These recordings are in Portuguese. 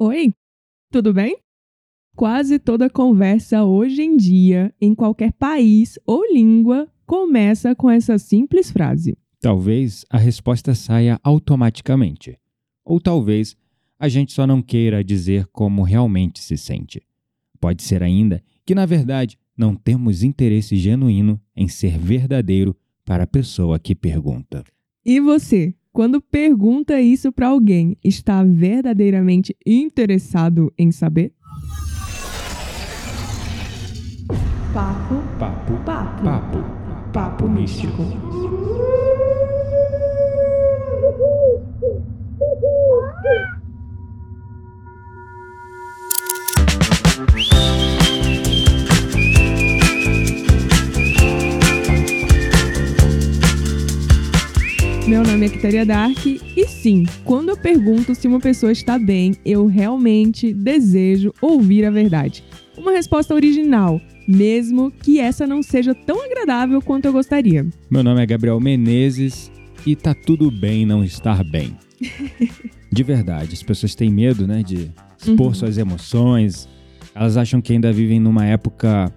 Oi, tudo bem? Quase toda conversa hoje em dia, em qualquer país ou língua, começa com essa simples frase. Talvez a resposta saia automaticamente. Ou talvez a gente só não queira dizer como realmente se sente. Pode ser ainda que, na verdade, não temos interesse genuíno em ser verdadeiro para a pessoa que pergunta. E você, quando pergunta isso para alguém, está verdadeiramente interessado em saber? Papo, Papo, papo, papo, papo místico. Meu nome é Kitaria Dark e sim, quando eu pergunto se uma pessoa está bem, eu realmente desejo ouvir a verdade. Uma resposta original, mesmo que essa não seja tão agradável quanto eu gostaria. Meu nome é Gabriel Menezes e tá tudo bem não estar bem. De verdade, as pessoas têm medo, né, de expor Uhum. suas emoções. Elas acham que ainda vivem numa época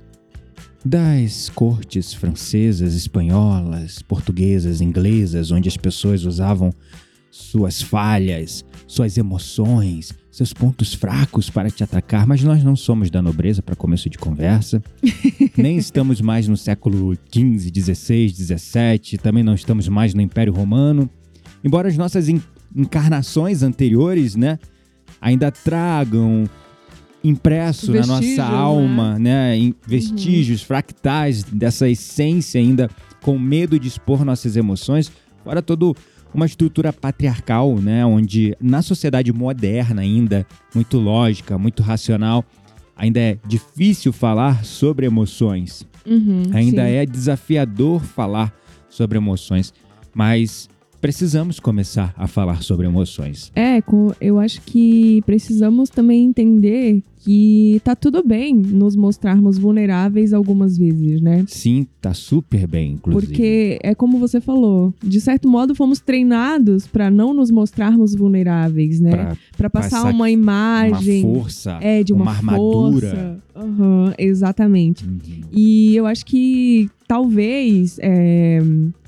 das cortes francesas, espanholas, portuguesas, inglesas, onde as pessoas usavam suas falhas, suas emoções, seus pontos fracos para te atacar, mas nós não somos da nobreza para começo de conversa. Nem estamos mais no século XV, XVI, XVII, também não estamos mais no Império Romano. Embora as nossas en- encarnações anteriores, né, ainda tragam impresso na Vestígios, nossa alma, né, em vestígios fractais dessa essência ainda com medo de expor nossas emoções, fora todo uma estrutura patriarcal, né, onde na sociedade moderna ainda muito lógica, muito racional, ainda é difícil falar sobre emoções. Uhum, Ainda sim. é desafiador falar sobre emoções, mas precisamos começar a falar sobre emoções. É, eu acho que precisamos também entender que tá tudo bem nos mostrarmos vulneráveis algumas vezes, né? Sim, tá super bem, inclusive. Porque é como você falou, de certo modo fomos treinados para não nos mostrarmos vulneráveis, né? Pra Para passar passar uma uma imagem força, é de uma, uma armadura. força. Aham, exatamente. Uhum. E eu acho que talvez. é,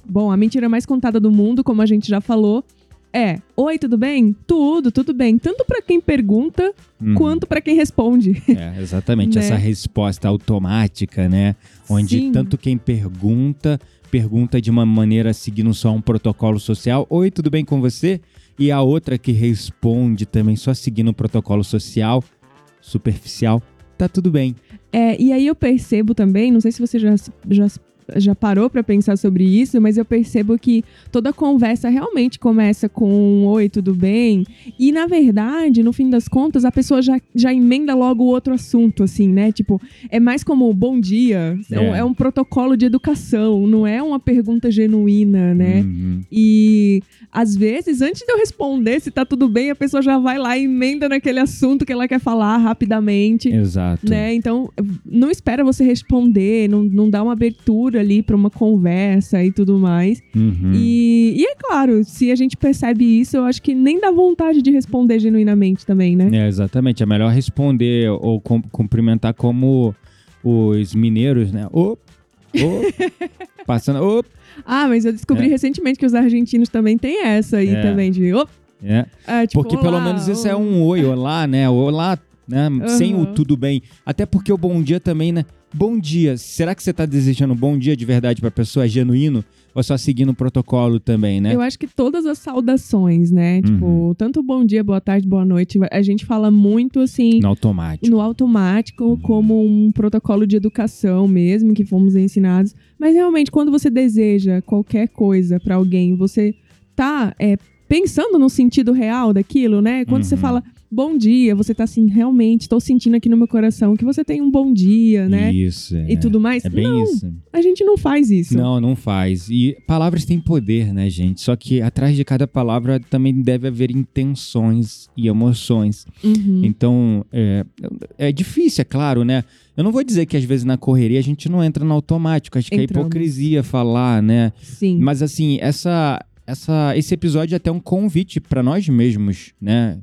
Bom, a mentira mais contada do mundo, como a gente já falou, é: Oi, tudo bem? Tudo, tudo bem. Tanto pra quem pergunta Uhum. quanto pra quem responde. É, exatamente, Né? essa resposta automática, né? Onde Sim. tanto quem pergunta, pergunta de uma maneira seguindo só um protocolo social. Oi, tudo bem com você? E a outra que responde também só seguindo um protocolo social, superficial. Tá tudo bem. É, e aí eu percebo também, não sei se você já, já, já parou pra pensar sobre isso, mas eu percebo que toda conversa realmente começa com oi, tudo bem? E na verdade, no fim das contas, a pessoa já, já emenda logo o outro assunto, assim, né? Tipo, é mais como bom dia, é, um, É. é um protocolo de educação, não é uma pergunta genuína, né? Uhum. E às vezes, antes de eu responder se tá tudo bem, a pessoa já vai lá e emenda naquele assunto que ela quer falar rapidamente Exato. né? Então, não espera você responder, não, não dá uma abertura ali para uma conversa e tudo mais. Uhum. E, e é claro, se a gente percebe isso, eu acho que nem dá vontade de responder genuinamente também, né? É, exatamente. É melhor responder ou cum- cumprimentar como os mineiros, né? Ô, ô, passando, ô. Ah, mas eu descobri É. recentemente que os argentinos também têm essa aí É. também de. "Ô", É. é, tipo, Porque pelo "Olá", menos isso é um oi, olá, né? Olá, né? Sem o tudo bem. Até porque o bom dia também, né? Bom dia. Será que você tá desejando um bom dia de verdade pra pessoa? É genuíno? Ou só seguindo o protocolo também, né? Eu acho que todas as saudações, né? Tipo, Uhum. tanto bom dia, boa tarde, boa noite, a gente fala muito assim. No automático. no automático como um protocolo de educação mesmo que fomos ensinados. Mas realmente, quando você deseja qualquer coisa pra alguém, você tá é, pensando no sentido real daquilo, né? Quando você Uhum. fala bom dia, você tá assim, realmente, estou sentindo aqui no meu coração que você tem um bom dia, né? Isso. É. E tudo mais. É bem não, isso. a gente não faz isso. Não, não faz. E palavras têm poder, né, gente? Só que atrás de cada palavra também deve haver intenções e emoções. Uhum. Então, é, é difícil, é claro, né? Eu não vou dizer que às vezes na correria a gente não entra no automático. Acho que é hipocrisia falar, né? Sim. Mas assim, essa, essa, esse episódio é até um convite para nós mesmos, né?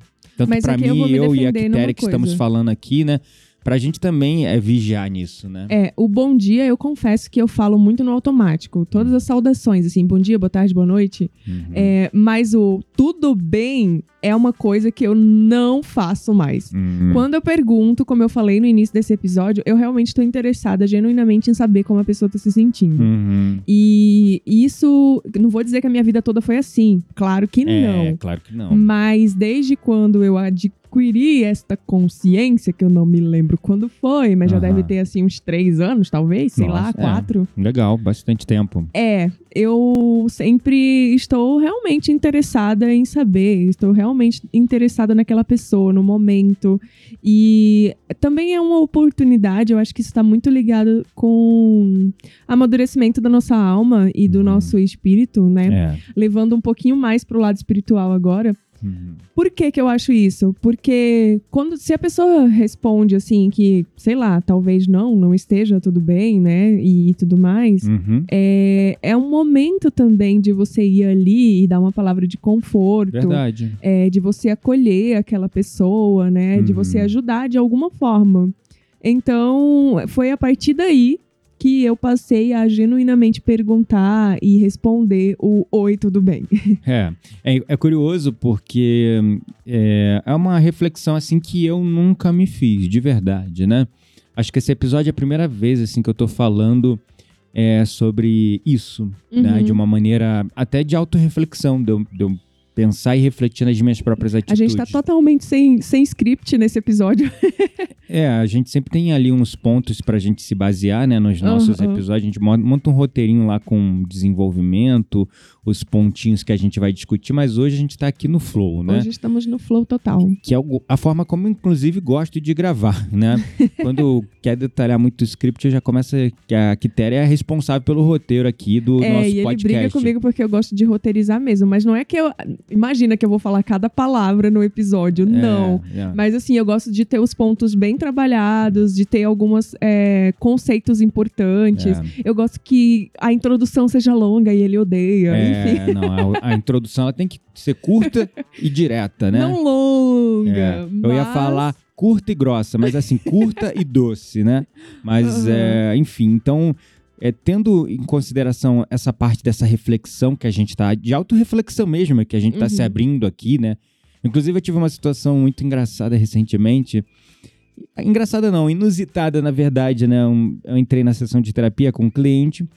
Tanto eu mim, me eu e a Quitéria que estamos falando aqui, né? Pra gente também é vigiar nisso, né? É, o bom dia, eu confesso que eu falo muito no automático. Todas as saudações, assim, bom dia, boa tarde, boa noite. Uhum. É, mas o tudo bem é uma coisa que eu não faço mais. Uhum. Quando eu pergunto, como eu falei no início desse episódio, eu realmente estou interessada genuinamente em saber como a pessoa está se sentindo. Uhum. E isso, não vou dizer que a minha vida toda foi assim. Claro que É, não. claro que não. Mas desde quando eu adquiri esta consciência, que eu não me lembro quando foi, mas já Aham. deve ter assim uns três anos, talvez, sei lá, Nossa, é. quatro. Legal, bastante tempo. É, eu sempre estou realmente interessada em saber, estou realmente interessada naquela pessoa, no momento. E também é uma oportunidade, eu acho que isso está muito ligado com amadurecimento da nossa alma e do Uhum. nosso espírito, né? É. Levando um pouquinho mais pro lado espiritual agora. Uhum. Por que que eu acho isso? Porque quando se a pessoa responde assim que, sei lá, talvez não, não esteja tudo bem, né? E, tudo mais, Uhum. é, é um momento também de você ir ali e dar uma palavra de conforto, Verdade. é, de você acolher aquela pessoa, né? De Uhum. você ajudar de alguma forma. Então, foi a partir daí que eu passei a genuinamente perguntar e responder o oi, tudo bem. É, é, é curioso porque é, é uma reflexão assim que eu nunca me fiz, de verdade, né? Acho que esse episódio é a primeira vez assim que eu tô falando é, sobre isso, né? Uhum. De uma maneira até de autorreflexão, de eu, de eu pensar e refletir nas minhas próprias A atitudes. gente tá totalmente sem, sem script nesse episódio. É, a gente sempre tem ali uns pontos pra gente se basear, né, nos nossos Aham. episódios. A gente mon- monta um roteirinho lá com desenvolvimento, os pontinhos que a gente vai discutir, mas hoje a gente tá aqui no flow, né? Hoje estamos no flow total. Que é a forma como, inclusive, gosto de gravar, né? Quando quer detalhar muito o script, eu já começa que a Quitéria é a responsável pelo roteiro aqui do é, nosso e ele podcast. briga comigo porque eu gosto de roteirizar mesmo. Mas não é que eu. Imagina que eu vou falar cada palavra no episódio. É, Não. é. Mas assim, eu gosto de ter os pontos bem trabalhados, de ter alguns conceitos importantes. É. Eu gosto que a introdução seja longa e ele odeia. Enfim. É, não, a, a introdução tem que ser curta e direta, né? Não longa. É, eu ia falar curta e grossa, mas assim, curta e doce, né? Mas, é, enfim, então, é, tendo em consideração essa parte dessa reflexão que a gente tá, de autorreflexão mesmo, que a gente tá Uhum. se abrindo aqui, né? Inclusive, eu tive uma situação muito engraçada recentemente. Engraçada não, inusitada, na verdade, né? Eu entrei na sessão de terapia com um cliente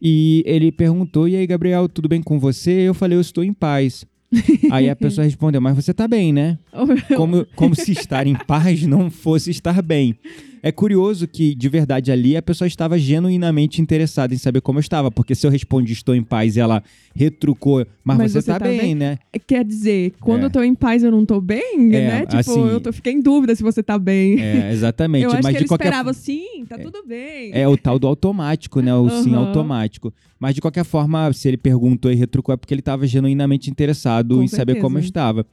e ele perguntou: E aí, Gabriel, tudo bem com você? Eu falei: Eu estou em paz. aí a pessoa respondeu: Mas você tá bem, né? como, como se estar em paz não fosse estar bem. É curioso que, de verdade, ali a pessoa estava genuinamente interessada em saber como eu estava. Porque se eu respondi estou em paz e ela retrucou, mas, Mas você, você tá, tá bem, bem?" né? Quer dizer, quando É. eu tô em paz, eu não tô bem, É, né? Tipo, assim- eu tô, fiquei em dúvida se você tá bem. É, exatamente. eu acho mas que de ele qualquer esperava, sim, tá tudo bem. É o tal do automático, né? O sim Aham. automático. Mas de qualquer forma, se ele perguntou e retrucou, é porque ele estava genuinamente interessado Com em saber como eu certeza. estava.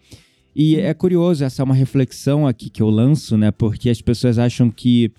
E é curioso, essa é uma reflexão aqui que eu lanço, né? Porque as pessoas acham que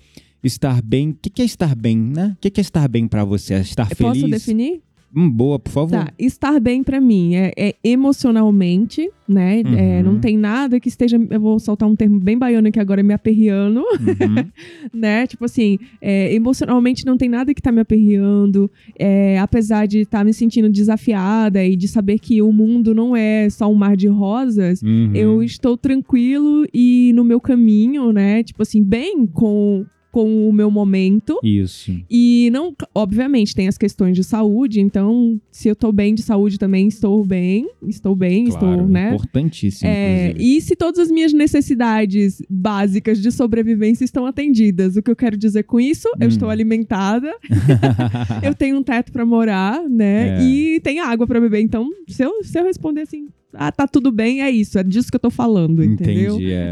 estar bem. O que, que é estar bem, né? O que, que é estar bem pra você? É estar Eu feliz? Posso definir? Hum, boa, por favor. Tá, estar bem pra mim é, é emocionalmente, né? Uhum. É, não tem nada que esteja. Eu vou soltar um termo bem baiano que agora é me aperreando, Uhum. né? Tipo assim, é, emocionalmente não tem nada que tá me aperreando. É, apesar de estar me sentindo desafiada e de saber que o mundo não é só um mar de rosas, Uhum. eu estou tranquilo e no meu caminho, né? Tipo assim, bem com, com o meu momento. Isso. E não, obviamente, tem as questões de saúde, então, se eu tô bem de saúde também, estou bem, estou bem, Claro, estou, né? importantíssimo, É, inclusive. e se todas as minhas necessidades básicas de sobrevivência estão atendidas, o que eu quero dizer com isso? Eu Hum. estou alimentada, eu tenho um teto pra morar, né? É. E tem água pra beber. Então, se eu, se eu responder assim, ah, tá tudo bem, é isso, é disso que eu tô falando, entendeu? Entendi, é.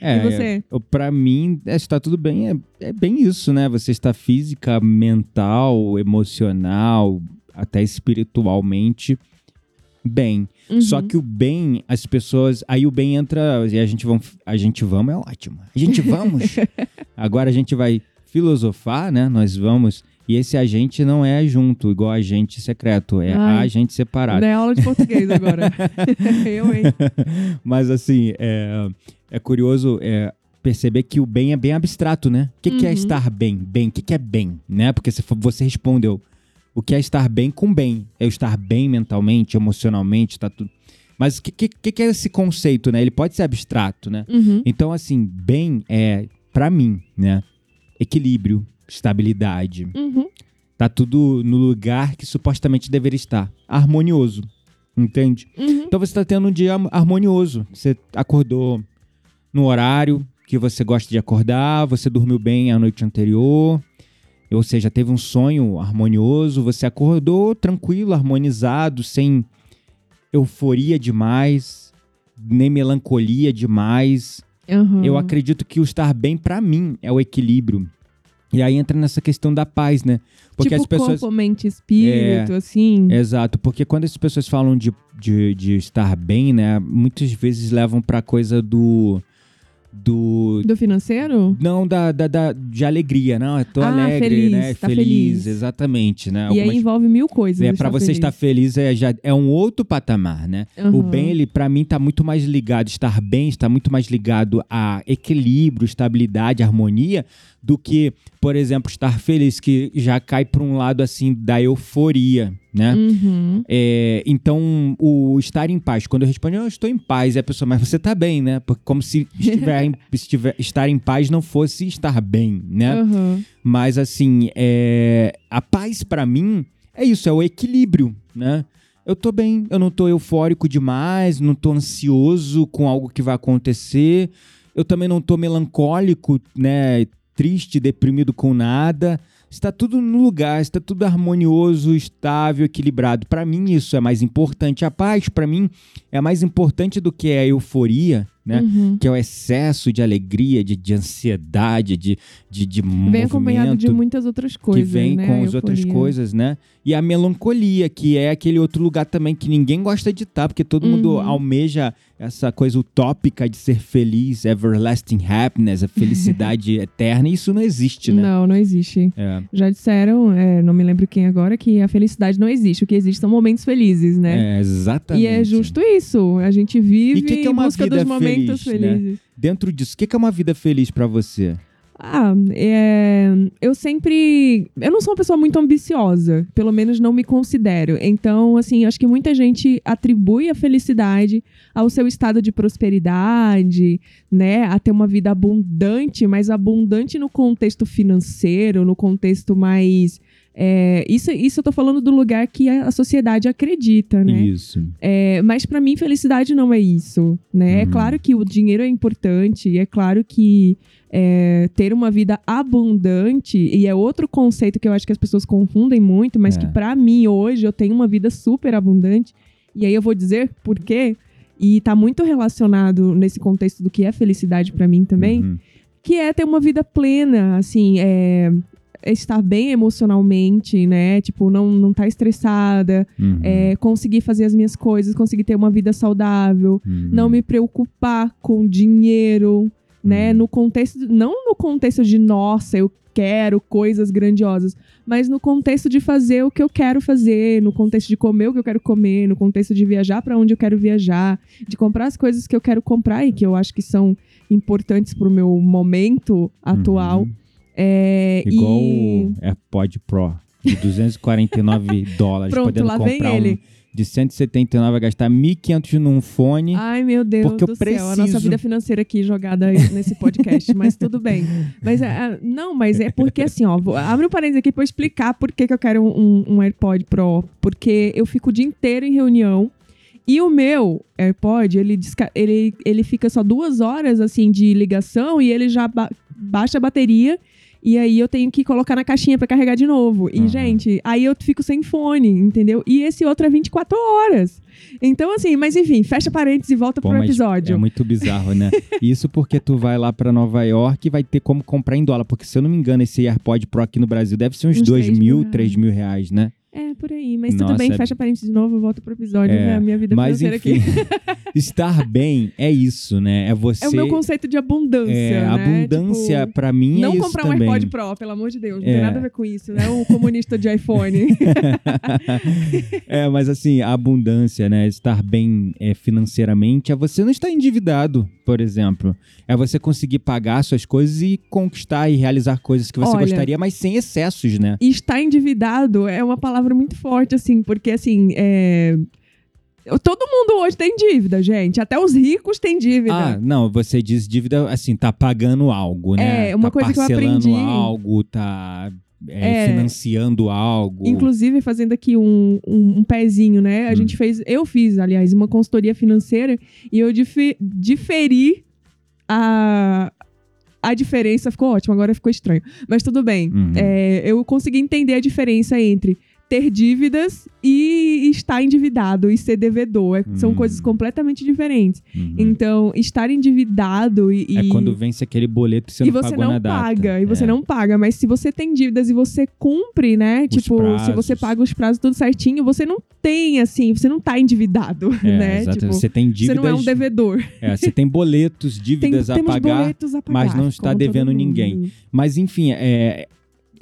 é E você? é, Pra mim, é, está tudo bem, é, é bem isso, né? Você está física, mental, emocional, até espiritualmente bem. Uhum. Só que o bem, as pessoas. Aí o bem entra. E a gente vamos. A gente vamos é ótimo. A gente vamos. Agora a gente vai filosofar, né? Nós vamos E esse agente não é junto, igual agente secreto, é Ai. agente separado. Não é aula de português agora. eu, hein? Mas assim, é, é curioso é, perceber que o bem é bem abstrato, né? O que, que é Uhum. estar bem? Bem, o que, que é bem? Né? Porque você, respondeu. O que é estar bem com bem? É eu estar bem mentalmente, emocionalmente, tá tudo. Mas o que, que, que é esse conceito, né? Ele pode ser abstrato, né? Uhum. Então, assim, bem é, pra mim, né? Equilíbrio, estabilidade. Uhum. Tá tudo no lugar que supostamente deveria estar. Harmonioso. Entende? Uhum. Então você está tendo um dia harmonioso. Você acordou no horário que você gosta de acordar, você dormiu bem a noite anterior, ou seja, teve um sonho harmonioso, você acordou tranquilo, harmonizado, sem euforia demais, nem melancolia demais. Uhum. Eu acredito que o estar bem, pra mim, é o equilíbrio. E aí entra nessa questão da paz, né? Porque tipo as pessoas. corpo, mente, espírito, assim. Exato, porque quando as pessoas falam de, de, de estar bem, né, muitas vezes levam pra coisa do. Do Do financeiro? não, da, da, da- de alegria, não, eu tô Ah, alegre, feliz, né? tá feliz. exatamente, né? E aí Algumas- envolve mil coisas. é, para você estar feliz é, já, é um outro patamar, né? O Uhum. bem, ele, para mim, tá muito mais ligado, estar bem está muito mais ligado a equilíbrio, estabilidade, harmonia, do que, por exemplo, estar feliz, que já cai para um lado, assim, da euforia, né? Uhum. É, então, o estar em paz. Quando eu respondo, eu estou em paz, e a pessoa, mas você tá bem, né? Porque como se estiver em- estiver- estar em paz não fosse estar bem, né? Uhum. Mas, assim, é, a paz pra mim é isso, é o equilíbrio, né? Eu tô bem, eu não tô eufórico demais, não tô ansioso com algo que vai acontecer, eu também não tô melancólico, né? Triste, deprimido com nada. Está tudo no lugar, está tudo harmonioso, estável, equilibrado. Pra mim isso é mais importante. A paz, pra mim, é mais importante do que a euforia, né? Uhum. Que é o excesso de alegria, de, de ansiedade, de, de, de Vem acompanhado de movimento muitas outras que coisas. vem né? com as outras coisas, né? E a melancolia, que é aquele outro lugar também que ninguém gosta de estar, porque todo mundo Uhum. almeja essa coisa utópica de ser feliz, everlasting happiness, a felicidade eterna, e isso não existe, né? Não, não existe. É, Já disseram, é, não me lembro quem agora, que a felicidade não existe. O que existe são momentos felizes, né? é, exatamente. E é justo isso. A gente vive E que que é em uma busca vida dos momentos feliz, né? felizes. Dentro disso, o que é uma vida feliz pra você? Ah, é, eu sempre. Eu não sou uma pessoa muito ambiciosa, pelo menos não me considero. Então, assim, acho que muita gente atribui a felicidade ao seu estado de prosperidade, né? A ter uma vida abundante, mas abundante no contexto financeiro, no contexto mais. É, isso, isso eu tô falando do lugar que a, sociedade acredita, né? Isso. É, mas pra mim, felicidade não é isso, né? É Uhum. claro que o dinheiro é importante, é claro que é, ter uma vida abundante, e é outro conceito que eu acho que as pessoas confundem muito, mas É. que pra mim hoje eu tenho uma vida super abundante, e aí eu vou dizer por quê, e tá muito relacionado nesse contexto do que é felicidade pra mim também, Uhum. que é ter uma vida plena, assim, é, é estar bem emocionalmente, né? Tipo, não, não tá estressada, Uhum. é, conseguir fazer as minhas coisas, conseguir ter uma vida saudável, Uhum. não me preocupar com dinheiro, né? Uhum. No contexto, não no contexto de nossa, eu quero coisas grandiosas, mas no contexto de fazer o que eu quero fazer, no contexto de comer o que eu quero comer, no contexto de viajar para onde eu quero viajar, de comprar as coisas que eu quero comprar e que eu acho que são importantes pro meu momento atual. Uhum. É, Igual e... o AirPod Pro, de 249 dólares, Pronto, podendo lá vem comprar ele. um de 179, vai gastar 1.500 num fone. Ai, meu Deus Porque eu do céu, a nossa preciso. vida financeira aqui jogada nesse podcast, mas tudo bem. Mas é, é, não, mas é porque assim, ó, vou, abre um parênteses aqui pra eu explicar por que, que eu quero um, um AirPod Pro. Porque eu fico o dia inteiro em reunião e o meu AirPod, ele, ele, ele fica só duas horas assim de ligação e ele já ba- baixa a bateria. E aí eu tenho que colocar na caixinha pra carregar de novo. E, Aham. gente, aí eu fico sem fone, entendeu? E esse outro é 24 horas. Então, assim, mas enfim, fecha parênteses e volta Pô, pro episódio. É muito bizarro, né? Isso porque tu vai lá pra Nova York e vai ter como comprar em dólar. Porque se eu não me engano, esse AirPod Pro aqui no Brasil deve ser uns Uns 2 três mil, mil 3 mil reais, né? É, por aí. Mas Nossa, tudo bem, é- fecha parênteses de novo, eu volto pro episódio, É, né? A minha vida Mas financeira enfim, aqui. estar bem é isso, né? É você. É o meu conceito de abundância, é, né? abundância Tipo, pra mim não é isso comprar um também. AirPod Pro, pelo amor de Deus. Não É. tem nada a ver com isso, né? O comunista de iPhone. é, mas assim, a abundância, né? Estar bem é, financeiramente é você não estar endividado, por exemplo. É você conseguir pagar suas coisas e conquistar e realizar coisas que você Olha- gostaria, mas sem excessos, né? Estar endividado é uma palavra muito forte, assim, porque, assim, é... Todo mundo hoje tem dívida, gente. Até os ricos têm dívida. Ah, não, você diz dívida assim, tá pagando algo, né? É, uma tá coisa que eu parcelando aprendi- algo, tá é, É. financiando algo. Inclusive, fazendo aqui um, um, um pezinho, né? A Hum. gente fez, eu fiz, aliás, uma consultoria financeira e eu dife- diferi a, a diferença. Ficou ótimo, agora ficou estranho. Mas tudo bem. Uhum. É, eu consegui entender a diferença entre ter dívidas e estar endividado e ser devedor. É- São Hum. coisas completamente diferentes. Uhum. Então, estar endividado e. É e- quando vence aquele boleto e você e não você não na data. paga, e você É. não paga. Mas se você tem dívidas e você cumpre, né? Os tipo, se prazos. você paga os prazos tudo certinho, você não tem, assim, você não tá endividado, É, né? exato. Tipo, você tem você dívidas. não é um devedor. é, você tem boletos, Tem, dívidas a temos pagar. boletos a pagar. mas não está devendo ninguém. Mas enfim, é,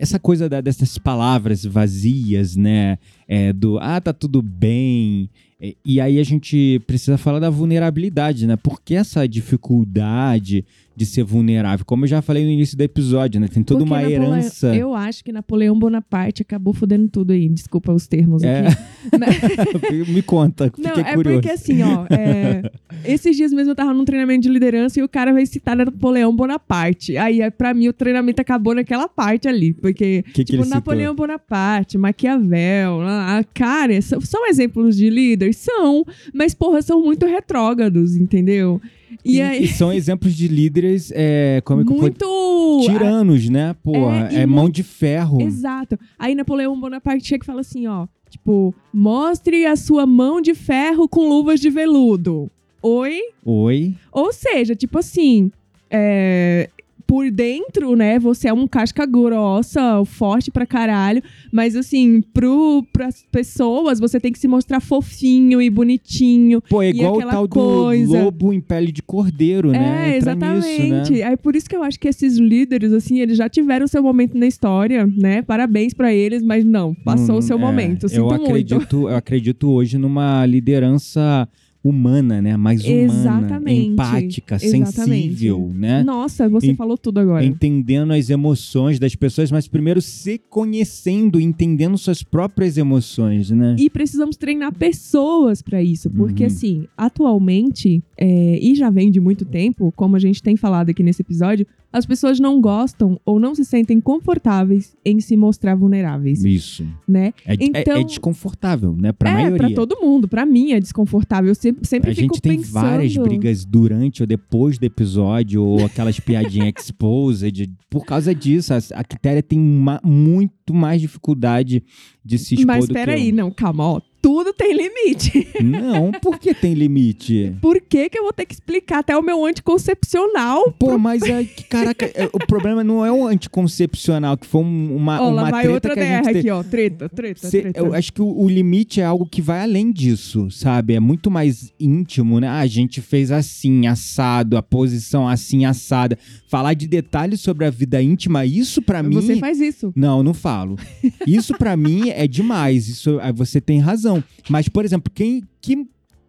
essa coisa da- dessas palavras vazias, né? É, do ah, tá tudo bem. É, E aí a gente precisa falar da vulnerabilidade, né? Por que essa dificuldade de ser vulnerável? Como eu já falei no início do episódio, né? Tem toda Porque uma Napoleão- herança. Eu acho que Napoleão Bonaparte acabou fudendo tudo aí. Desculpa os termos É. aqui. Me conta, fiquei Não, é curioso. porque assim, ó, é, esses dias mesmo eu tava num treinamento de liderança e o cara vai citar Napoleão Bonaparte. Aí, é, pra mim, o treinamento acabou naquela parte ali. Porque, Que que tipo, ele citou? Napoleão Bonaparte, Maquiavel, lá, cara, são, são exemplos de líderes? São, mas, porra, são muito retrógrados, entendeu? E, E, aí, e são exemplos de líderes, é, como é muito... Tiranos, né? Porra, É, é, mão de ferro. Exato. Aí Napoleão Bonaparte chega e fala assim, ó, tipo, mostre a sua mão de ferro com luvas de veludo. Oi? Oi. Ou seja, tipo assim, é, por dentro, né, você é um casca grossa, forte pra caralho, mas assim, pro, pras pessoas, você tem que se mostrar fofinho e bonitinho. Pô, é igual o tal coisa- do lobo em pele de cordeiro, né? É, Entra exatamente. Nisso, né? É por isso que eu acho que esses líderes, assim, eles já tiveram seu momento na história, né? Parabéns pra eles, mas não, passou Hum, o seu é, momento. Eu Sinto muito. acredito, eu acredito hoje numa liderança humana, né? Mais humana, Exatamente, empática, exatamente. sensível, né? Nossa, você Em- falou tudo agora. Entendendo as emoções das pessoas, mas primeiro se conhecendo, entendendo suas próprias emoções, né? E precisamos treinar pessoas pra isso, porque Uhum. assim, atualmente, é, e já vem de muito tempo, como a gente tem falado aqui nesse episódio, as pessoas não gostam ou não se sentem confortáveis em se mostrar vulneráveis, Isso. né? É, é- Então- é desconfortável, né? Pra é, maioria. pra todo mundo. Pra mim é desconfortável. Eu sempre, sempre A fico gente tem pensando... várias brigas durante ou depois do episódio, ou aquelas piadinhas exposed. Por causa disso, a, a Quitéria tem ma- muito mais dificuldade de se expor Mas do que peraí, eu. não, calma, ó. Tudo tem limite. Não, por que tem limite? Por que, que eu vou ter que explicar até o meu anticoncepcional? Pô, mas é que, caraca, é, o problema não é o anticoncepcional, que foi um- uma, Ó, uma vai treta outra que a gente teve. aqui, ó. Treta, treta, Cê- treta. eu acho que o, o limite é algo que vai além disso, sabe? É muito mais íntimo, né? Ah, a gente fez assim, assado, a posição assim, assada. Falar de detalhes sobre a vida íntima, isso pra mim. Você faz isso. Não, não falo. Isso pra mim é demais. Isso aí você tem razão. Mas, por exemplo, quem que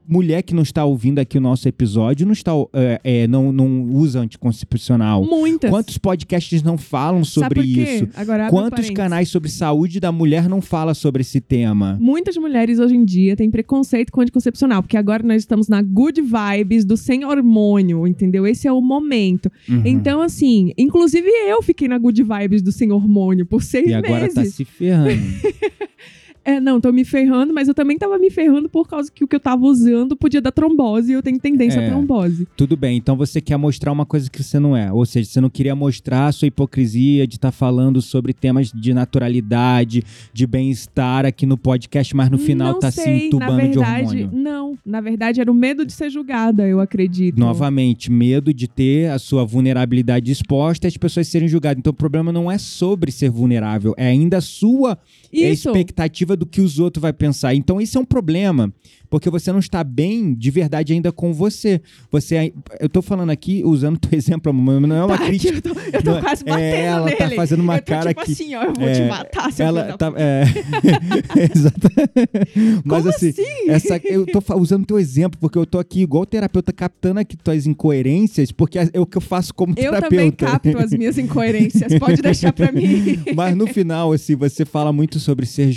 mulher que não está ouvindo aqui o nosso episódio não está é, é, não, não usa anticoncepcional? Muitas. Quantos podcasts não falam sobre Sabe por quê? isso? Agora, Quantos canais sobre saúde da mulher não fala sobre esse tema? Muitas mulheres hoje em dia têm preconceito com anticoncepcional, porque agora nós estamos na good vibes do sem hormônio, entendeu? Esse é o momento. Uhum. Então, assim, inclusive eu fiquei na good vibes do sem hormônio por seis e agora meses. tá se ferrando. É, não, tô me ferrando, mas eu também tava me ferrando por causa que o que eu tava usando podia dar trombose e eu tenho tendência É. a trombose. Tudo bem, então você quer mostrar uma coisa que você não é. Ou seja, você não queria mostrar a sua hipocrisia de estar falando sobre temas de naturalidade, de bem-estar aqui no podcast, mas no final não tá se sei, na entubando de verdade, hormônio. não. Na verdade, era o medo de ser julgada, eu acredito. Novamente, medo de ter a sua vulnerabilidade exposta e as pessoas serem julgadas. Então o problema não é sobre ser vulnerável, é ainda a sua Isso. expectativa do que os outros vai pensar. Então isso é um problema, porque você não está bem de verdade ainda com você. Você, eu tô falando aqui usando teu exemplo, mas não é uma Tá, crítica. Eu tô, eu tô é- quase batendo é, ela nele. tá fazendo uma eu tô, cara tipo que- assim, ó, eu vou é, te matar, seu Ela da tá, é, exato. Mas Como assim, assim? essa, eu tô fa- usando teu exemplo porque eu tô aqui igual terapeuta captando aqui tuas incoerências, porque é o que eu faço como Eu terapeuta. também capto as minhas incoerências, pode deixar pra mim. Mas no final, assim, você fala muito sobre ser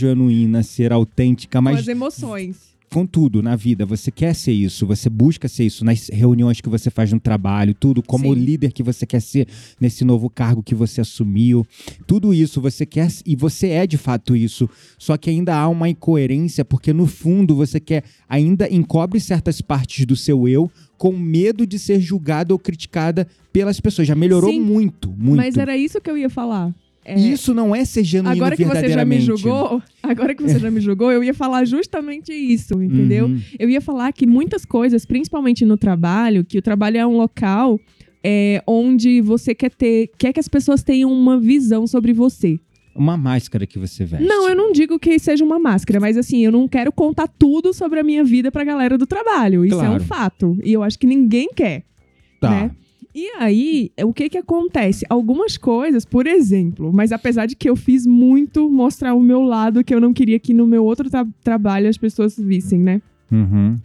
genuína, ser autêntica, Com mas as emoções. com tudo na vida, você quer ser isso, você busca ser isso nas reuniões que você faz no trabalho, tudo, como Sim. líder que você quer ser nesse novo cargo que você assumiu, tudo isso você quer e você é de fato isso. Só que ainda há uma incoerência porque no fundo você quer ainda encobre certas partes do seu eu com medo de ser julgada ou criticada pelas pessoas. Já melhorou Sim. muito, muito. Mas era isso que eu ia falar. É, E isso não é ser genuíno agora que você já me julgou, agora que você já me julgou, eu ia falar justamente isso, entendeu? Uhum. Eu ia falar que muitas coisas, principalmente no trabalho, que o trabalho é um local é, onde você quer ter, quer que as pessoas tenham uma visão sobre você. Uma máscara que você veste. Não, eu não digo que seja uma máscara, mas assim, eu não quero contar tudo sobre a minha vida pra galera do trabalho. Isso é Claro. um fato. E eu acho que ninguém quer. Tá. né? E aí, o que que acontece? Algumas coisas, por exemplo, mas apesar de que eu fiz muito mostrar o meu lado que eu não queria que no meu outro tra- trabalho as pessoas vissem, né? Uhum.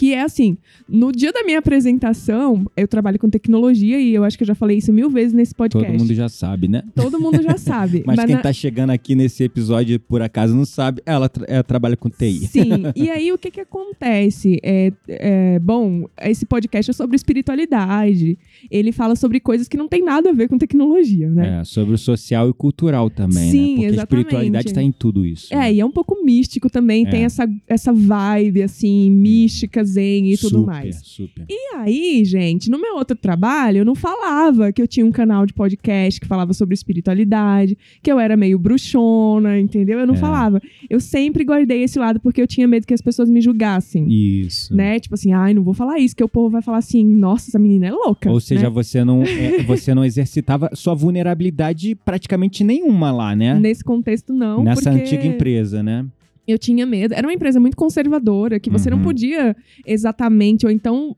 Que é assim, no dia da minha apresentação, eu trabalho com tecnologia e eu acho que eu já falei isso mil vezes nesse Todo podcast. mundo já sabe, né? Todo mundo já sabe. Mas, quem na- tá chegando aqui nesse episódio por acaso não sabe, ela, tra- ela trabalha com TI. Sim, e aí o que que acontece? É, é, bom, esse podcast é sobre espiritualidade. Ele fala sobre coisas que não tem nada a ver com tecnologia, né? É, sobre o social e cultural também, Sim, né? Porque a exatamente. espiritualidade está em tudo isso. É, né? e é um pouco místico também, É. tem essa, essa vibe, assim, mística, e tudo super, mais. Super. E aí, gente, no meu outro trabalho, eu não falava que eu tinha um canal de podcast que falava sobre espiritualidade, que eu era meio bruxona, entendeu? Eu não É. falava. Eu sempre guardei esse lado porque eu tinha medo que as pessoas me julgassem. Isso. Né? Tipo assim, ai, não vou falar isso, que o povo vai falar assim, nossa, essa menina é louca. Ou seja, né? você, não, é, você não exercitava sua vulnerabilidade praticamente nenhuma lá, né? Nesse contexto, não. Nessa porque antiga empresa, né? Eu tinha medo. Era uma empresa muito conservadora, que você não Uhum. podia exatamente, ou então.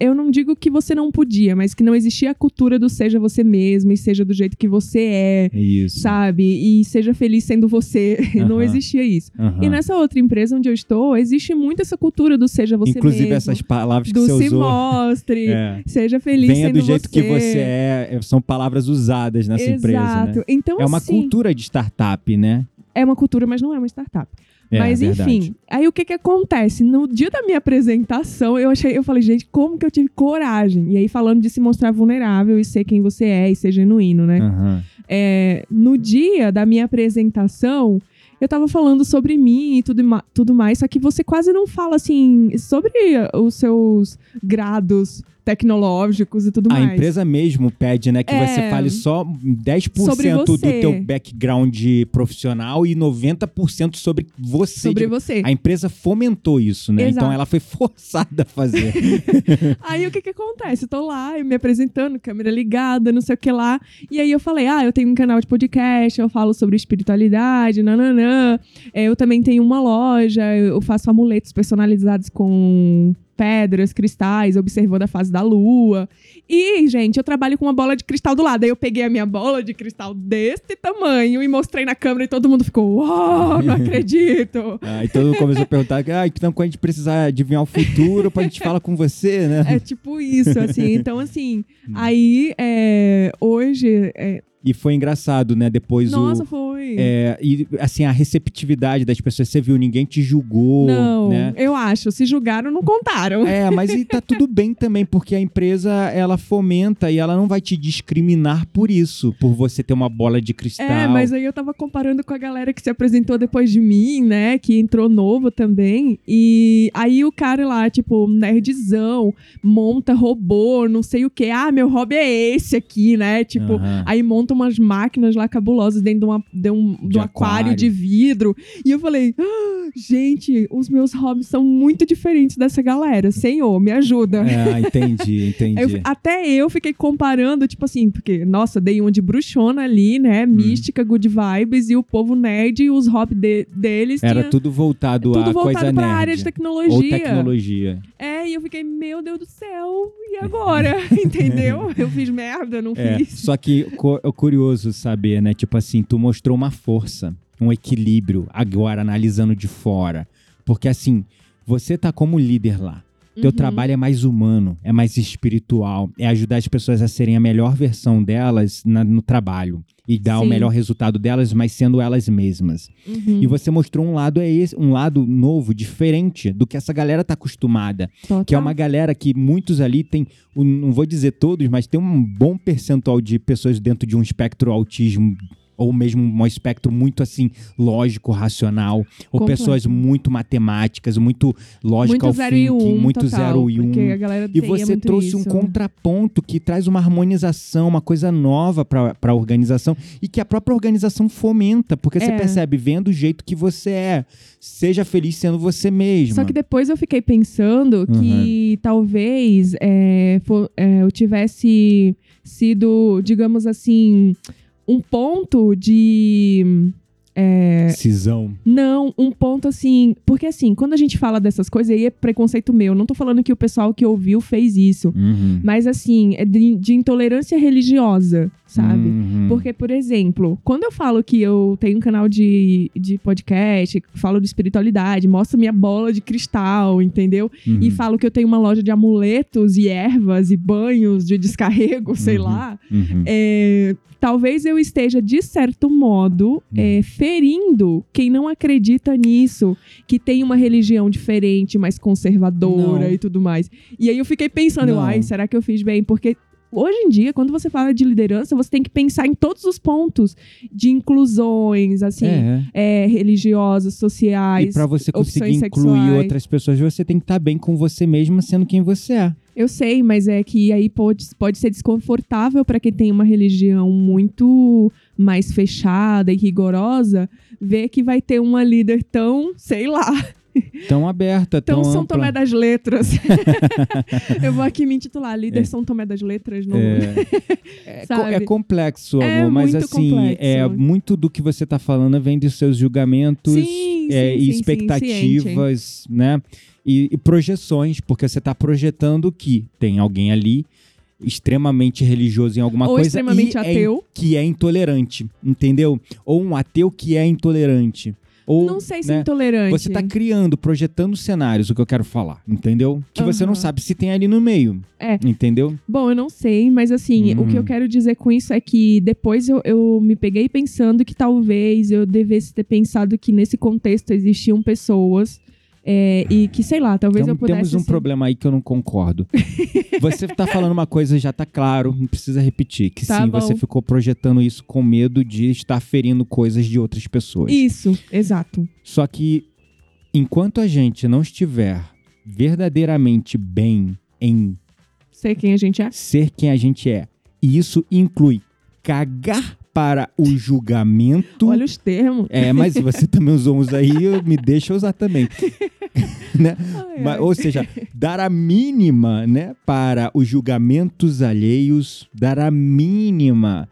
Eu não digo que você não podia, mas que não existia a cultura do seja você mesmo e seja do jeito que você é, Isso. sabe? E seja feliz sendo você. não Aham. existia isso. Aham. E nessa outra empresa onde eu estou, existe muito essa cultura do seja você Inclusive mesmo. essas palavras que do você se usou. mostre, É. seja feliz Venha sendo do jeito que você é, é, são palavras usadas nessa empresa, Exato. né? Então, É uma assim, cultura de startup, né? é uma cultura, mas não é uma startup. É, Mas verdade. enfim, aí o que que acontece? No dia da minha apresentação, eu achei, eu falei, gente, como que eu tive coragem? E aí falando de se mostrar vulnerável e ser quem você é e ser genuíno, né? Aham. É, no dia da minha apresentação, eu tava falando sobre mim e tudo, tudo mais, só que você quase não fala assim sobre os seus grados tecnológicos e tudo A mais. empresa mesmo pede, né, que É. você fale só 10% Sobre do teu background profissional e 90% sobre você. sobre de- você. A empresa fomentou isso, né? Exato. Então ela foi forçada a fazer. Aí o que que acontece? Eu tô lá, eu me apresentando, câmera ligada, não sei o que lá. E aí eu falei, ah, eu tenho um canal de podcast, eu falo sobre espiritualidade, nananã. É, eu também tenho uma loja, eu faço amuletos personalizados com pedras, cristais, observando a fase da lua. E, gente, eu trabalho com uma bola de cristal do lado. Aí eu peguei a minha bola de cristal deste tamanho e mostrei na câmera e todo mundo ficou, uau, não acredito. Aí todo mundo começou a perguntar, ah, então quando a gente precisar adivinhar o futuro, pra gente falar com você, né? É tipo isso, assim. Então, assim, aí, é, hoje, é, E foi engraçado, né? Depois nossa, o. foi. É, e assim, a receptividade das pessoas, você viu, ninguém te julgou, não, né? eu acho. Se julgaram, não contaram. É, mas e tá tudo bem também, porque a empresa ela fomenta e ela não vai te discriminar por isso, por você ter uma bola de cristal. É, mas aí eu tava comparando com a galera que se apresentou depois de mim, né? Que entrou novo também. E aí o cara lá, tipo, nerdzão, monta robô, não sei o quê. Ah, meu hobby é esse aqui, né? Tipo, Aham. aí monta umas máquinas lá cabulosas dentro de, uma- de um do De aquário. aquário. de vidro. E eu falei, "Ah, gente, os meus hobbies são muito diferentes dessa galera. Senhor, me ajuda. É, entendi, entendi. Aí eu- até eu fiquei comparando, tipo assim, porque, nossa, dei uma de bruxona ali, né? Uhum. Mística, good vibes, e o povo nerd e os hobbies de- deles Era tinha tudo voltado tudo a voltado coisa pra nerd. área de tecnologia. Ou tecnologia. É, e eu fiquei, meu Deus do céu, e agora? Entendeu? Eu fiz merda, não É, fiz. só que é curioso saber, né? Tipo assim, tu mostrou uma força, um equilíbrio agora analisando de fora. Porque assim, você tá como líder lá. Teu Uhum. trabalho é mais humano, é mais espiritual, é ajudar as pessoas a serem a melhor versão delas na- no trabalho e dar o Sim. melhor resultado delas, mas sendo elas mesmas. Uhum. E você mostrou um lado é esse, um lado novo, diferente do que essa galera tá acostumada. Total. Que é uma galera que muitos ali tem, não vou dizer todos, mas tem um bom percentual de pessoas dentro de um espectro autismo ou mesmo um espectro muito assim lógico, racional, ou Completo. pessoas muito matemáticas, muito logical muito e thinking, um, muito total, zero e um. E você trouxe um isso. contraponto que traz uma harmonização, uma coisa nova para a organização e que a própria organização fomenta, porque você É. percebe, vendo o jeito que você é, seja feliz sendo você mesmo. Só que depois eu fiquei pensando Uhum. que talvez é, fo- é, eu tivesse sido, digamos assim, um ponto de. É, Cisão. Não, um ponto assim. Porque assim, quando a gente fala dessas coisas, aí é preconceito meu. Não tô falando que o pessoal que ouviu fez isso. Uhum. Mas assim, é de, de intolerância religiosa, sabe? Uhum. Porque, por exemplo, quando eu falo que eu tenho um canal de, de podcast, falo de espiritualidade, mostro minha bola de cristal, entendeu? Uhum. E falo que eu tenho uma loja de amuletos e ervas e banhos de descarrego, sei Uhum. lá. Uhum. É, talvez eu esteja, de certo modo, é, ferindo quem não acredita nisso, que tem uma religião diferente, mais conservadora Não. e tudo mais. E aí eu fiquei pensando, Não. ai, será que eu fiz bem? Porque hoje em dia, quando você fala de liderança, você tem que pensar em todos os pontos de inclusões, assim, É. é, religiosas, E sociais. pra você conseguir incluir sexuais. outras pessoas, você tem que estar bem com você mesma, sendo quem você é. Eu sei, mas é que aí pode, pode ser desconfortável para quem tem uma religião muito mais fechada e rigorosa, ver que vai ter uma líder tão, sei lá, Tão aberta, tão, tão São ampla. Tomé das Letras. Eu vou aqui me intitular líder É. São Tomé das Letras. No... É, é, Sabe? é complexo, É amor, mas muito assim, complexo. é muito do que você tá falando vem dos seus julgamentos Sim, é, sim, e sim, expectativas, né? E, e projeções, porque você tá projetando que tem alguém ali extremamente religioso em alguma Ou coisa extremamente é- ateu. que é intolerante, entendeu? Ou um ateu que é intolerante. Ou, Não sei se né, intolerante. Você tá criando, projetando cenários, o que eu quero falar, entendeu? Que você não sabe se tem ali no meio. É. Entendeu? Bom, eu não sei, mas assim, o que eu Hum. quero dizer com isso é que depois eu, eu me peguei pensando que talvez eu devesse ter pensado que nesse contexto existiam pessoas é, e que, sei lá, talvez Então, eu pudesse. temos um ser- problema aí que eu não concordo. você tá falando uma coisa, já tá claro, não precisa repetir. Que Tá sim, bom. você ficou projetando isso com medo de estar ferindo coisas de outras pessoas. Isso, exato. Só que enquanto a gente não estiver verdadeiramente bem em Sei quem a gente é. ser quem a gente é, e isso inclui cagar para o julgamento. Olha os termos. É, mas você também usou uns aí, me deixa usar também. né? Ai, Mas, ai. ou seja, dar a mínima, né, para os julgamentos alheios, dar a mínima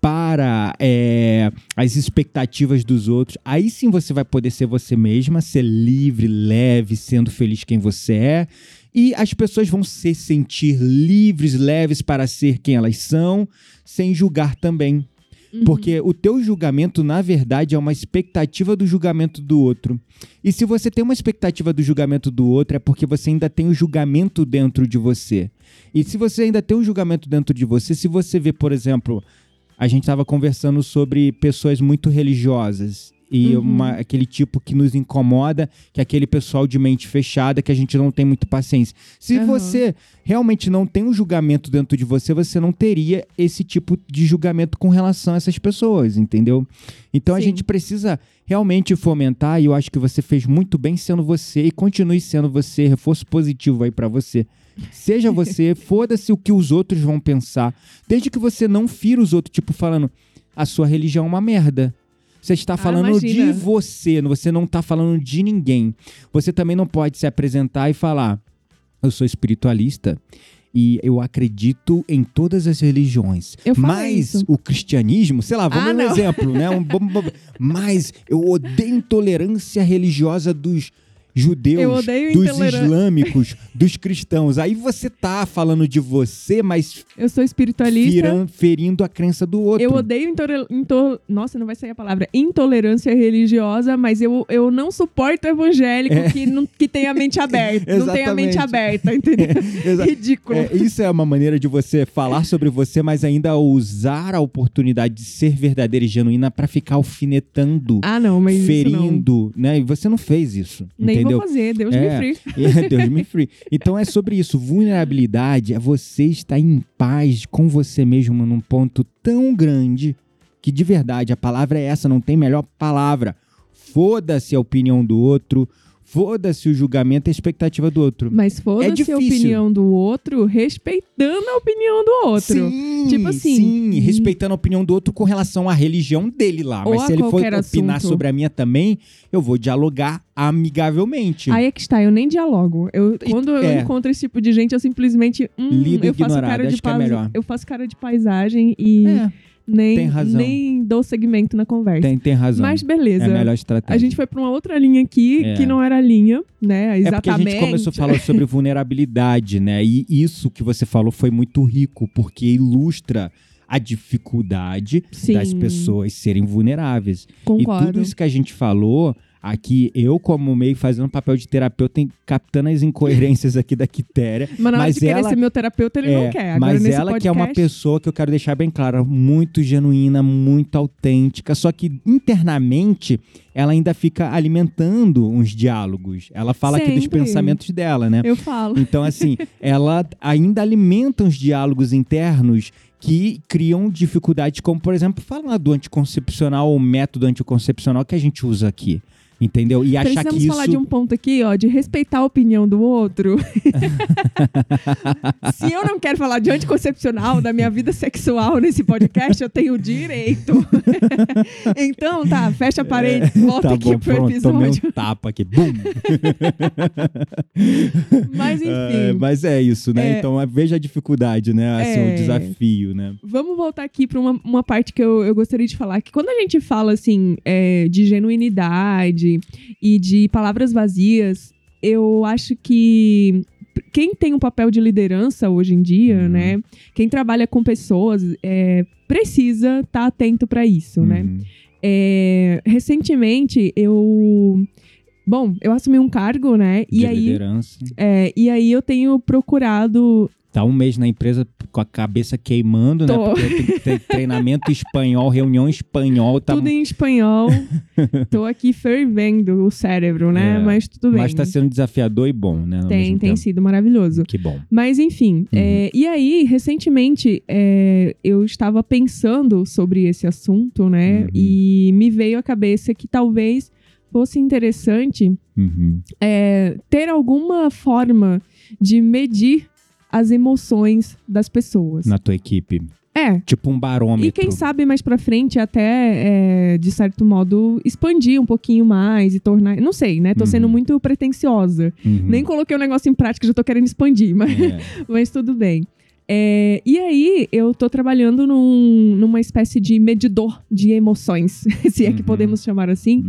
para é, as expectativas dos outros. Aí sim você vai poder ser você mesma, ser livre, leve, sendo feliz quem você é. E as pessoas vão se sentir livres, leves para ser quem elas são, sem julgar também. Uhum. Porque o teu julgamento, na verdade, é uma expectativa do julgamento do outro. E se você tem uma expectativa do julgamento do outro, é porque você ainda tem o julgamento dentro de você. E se você ainda tem o julgamento dentro de você, se você vê, por exemplo, a gente estava conversando sobre pessoas muito religiosas. E Uhum. uma- aquele tipo que nos incomoda, que é aquele pessoal de mente fechada, que a gente não tem muito paciência. Se Aham. você realmente não tem um julgamento dentro de você, você não teria esse tipo de julgamento com relação a essas pessoas, entendeu? Então a Sim. gente precisa realmente fomentar, e eu acho que você fez muito bem sendo você, e continue sendo você, reforço positivo aí pra você. Seja você, foda-se o que os outros vão pensar, desde que você não fira os outros, tipo falando, a sua religião é uma merda. Você está falando Ah, de você, você não está falando de ninguém. Você também não pode se apresentar e falar: eu sou espiritualista e eu acredito em todas as religiões. Mas isso. o cristianismo, sei lá, vamos Ah, um exemplo, né? Um, mas eu odeio intolerância religiosa dos judeus, dos islâmicos, dos cristãos. Aí você tá falando de você, mas Eu sou espiritualista. firan- ferindo a crença do outro. Eu odeio intore- into- Nossa, não vai sair a palavra. Intolerância religiosa, mas eu, eu não suporto evangélico que, não, que tem a mente aberta. não tem a mente É. Aberta, entendeu? Exa- Ridículo. É, isso é uma maneira de você falar sobre você, mas ainda usar a oportunidade de ser verdadeira e genuína pra ficar alfinetando, Ah, não, mas isso não. ferindo, né? E você não fez isso, Nem entendeu? Vou fazer, Deus É. me free. É, Deus me free. Então é sobre isso. Vulnerabilidade é você estar em paz com você mesmo num ponto tão grande que de verdade a palavra é essa, não tem melhor palavra. Foda-se a opinião do outro, foda-se o julgamento e a expectativa do outro. Mas foda-se a É difícil. opinião do outro, respeitando a opinião do outro. Sim, Tipo assim, sim, respeitando a opinião do outro com relação à religião dele lá. Ou Mas a se ele for opinar assunto. sobre a minha também, eu vou dialogar amigavelmente. Aí é que está, eu nem dialogo. Eu, quando eu é. encontro esse tipo de gente, eu simplesmente. Hum, Lido eu faço ignorado, cara de que é. Eu faço cara de paisagem e É, nem, tem razão. nem dou segmento na conversa. tem, tem razão. Mas beleza. é a melhor estratégia. A gente foi pra uma outra linha aqui, É. que não era a linha, né? É porque a Exatamente. gente começou a falar sobre vulnerabilidade, né? E isso que você falou foi muito rico, porque ilustra a dificuldade Sim. das pessoas serem vulneráveis. Concordo. E tudo isso que a gente falou, aqui eu, como meio fazendo papel de terapeuta, captando as incoerências aqui da Quitéria. Mas na hora mas de querer ela- ser meu terapeuta, ele É, não quer. Agora, mas ela que é uma podcast- pessoa que eu quero deixar bem clara, muito genuína, muito autêntica, só que internamente ela ainda fica alimentando uns diálogos. Ela fala aqui dos Sempre. pensamentos dela, né? Eu falo. Então, assim, ela ainda alimenta uns diálogos internos que criam dificuldades, como, por exemplo, falar do anticoncepcional ou método anticoncepcional que a gente usa aqui. Entendeu? E achar Precisamos que falar isso. de um ponto aqui, ó, de respeitar a opinião do outro. Se eu não quero falar de anticoncepcional da minha vida sexual nesse podcast, eu tenho direito. então, tá, fecha a parede, volta Tá aqui bom, pro pronto, tomei episódio. um tapa aqui. Bum! Mas enfim. É, mas é isso, né? É. Então veja a dificuldade, né? Assim, É. o desafio, né? Vamos voltar aqui para uma, uma parte que eu, eu gostaria de falar. Que quando a gente fala, assim, é, de genuinidade e de palavras vazias, eu acho que quem tem um papel de liderança hoje em dia, Uhum. né? Quem trabalha com pessoas, é, precisa estar atento para isso, né? Uhum. É, recentemente, eu... Bom, eu assumi um cargo, né? De E aí, liderança. é, e aí eu tenho procurado Tá um mês na empresa com a cabeça queimando, né? Tô. Porque tem treinamento espanhol, reunião espanhol. Tá... Tudo em espanhol. Tô aqui fervendo o cérebro, né? É, Mas tudo bem. Mas tá sendo desafiador e bom, né? ao tem, tem tempo. sido maravilhoso. Que bom. Mas enfim, Uhum. é, e aí, recentemente, é, eu estava pensando sobre esse assunto, né? Uhum. E me veio à cabeça que talvez fosse interessante Uhum. é, ter alguma forma de medir as emoções das pessoas. Na tua equipe. É, Tipo um barômetro. E quem sabe mais pra frente até, é, de certo modo, expandir um pouquinho mais e tornar. Não sei, né? Tô Uhum. sendo muito pretensiosa. Uhum. Nem coloquei o negócio em prática, já tô querendo expandir, mas, É. mas tudo bem. É, e aí, eu tô trabalhando num- numa espécie de medidor de emoções, se é que Uhum. podemos chamar assim,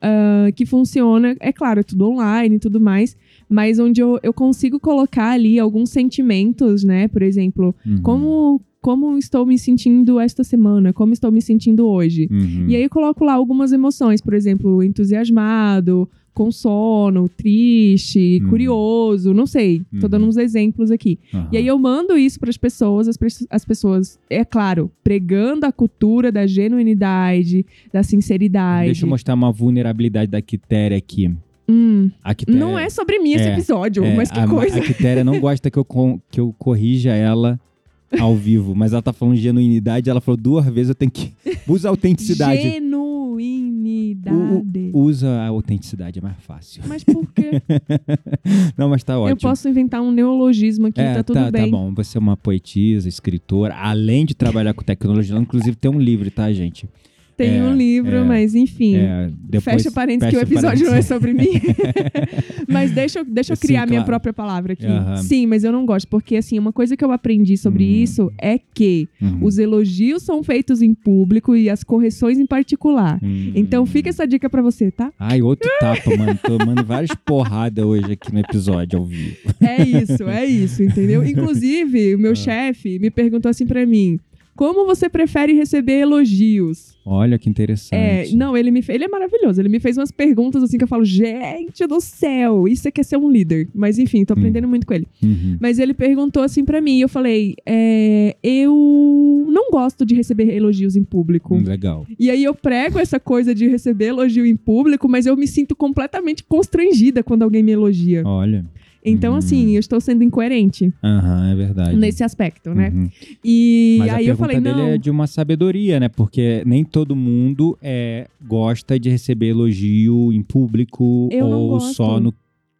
ah, que funciona, é claro, é tudo online e tudo mais, mas onde eu, eu consigo colocar ali alguns sentimentos, né? Por exemplo, Uhum. como, como estou me sentindo esta semana? Como estou me sentindo hoje? Uhum. E aí eu coloco lá algumas emoções, por exemplo, entusiasmado, com sono, triste, Uhum. curioso, não sei. Tô Uhum. dando uns exemplos aqui. Aham. E aí eu mando isso para as pessoas, as, pe- as pessoas, é claro, pregando a cultura da genuinidade, da sinceridade. Deixa eu mostrar uma vulnerabilidade da Quitéria aqui. Hum, Quitéria, não é sobre mim esse É, episódio, é, mas que a, coisa. A Quitéria não gosta que eu, que eu corrija ela ao vivo, mas ela tá falando de genuinidade, ela falou duas vezes, eu tenho que... Usa a autenticidade. Genuinidade. Usa a autenticidade, é mais fácil. Mas por quê? Não, mas tá ótimo. Eu posso inventar um neologismo aqui, é, tá tudo bem. Tá bom, você é uma poetisa, escritora, além de trabalhar com tecnologia, ela inclusive tem um livro, tá, gente? Tem É, um livro, é, mas enfim. É, depois, Fecha parênteses que o episódio não é parênteses. sobre mim. mas deixa, eu- deixa eu Sim, criar minha claro. própria palavra aqui. Aham. Sim, mas eu não gosto. Porque, assim, uma coisa que eu aprendi sobre Uhum. isso é que Uhum. os elogios são feitos em público e as correções em particular. Hum. Então fica essa dica pra você, tá? Ai, outro tapa, mano. Tomando várias porradas hoje aqui no episódio ao vivo. É isso, é isso, entendeu? Inclusive, o meu chefe me perguntou assim pra mim: como você prefere receber elogios? Olha que interessante. É, não, ele me ele é maravilhoso. Ele me fez umas perguntas assim que eu falo, gente do céu, isso é que é ser um líder. Mas enfim, tô aprendendo muito com ele. Uhum. Mas ele perguntou assim pra mim, eu falei, é, eu não gosto de receber elogios em público. Hum, Legal. E aí eu prego essa coisa de receber elogio em público, mas eu me sinto completamente constrangida quando alguém me elogia. Olha. Então, assim, eu estou sendo incoerente Aham, é verdade. nesse aspecto, né? Uhum. E Mas aí eu falei, dele não. é de uma sabedoria, né? Porque nem todo mundo é, gosta de receber elogio em público Eu ou só no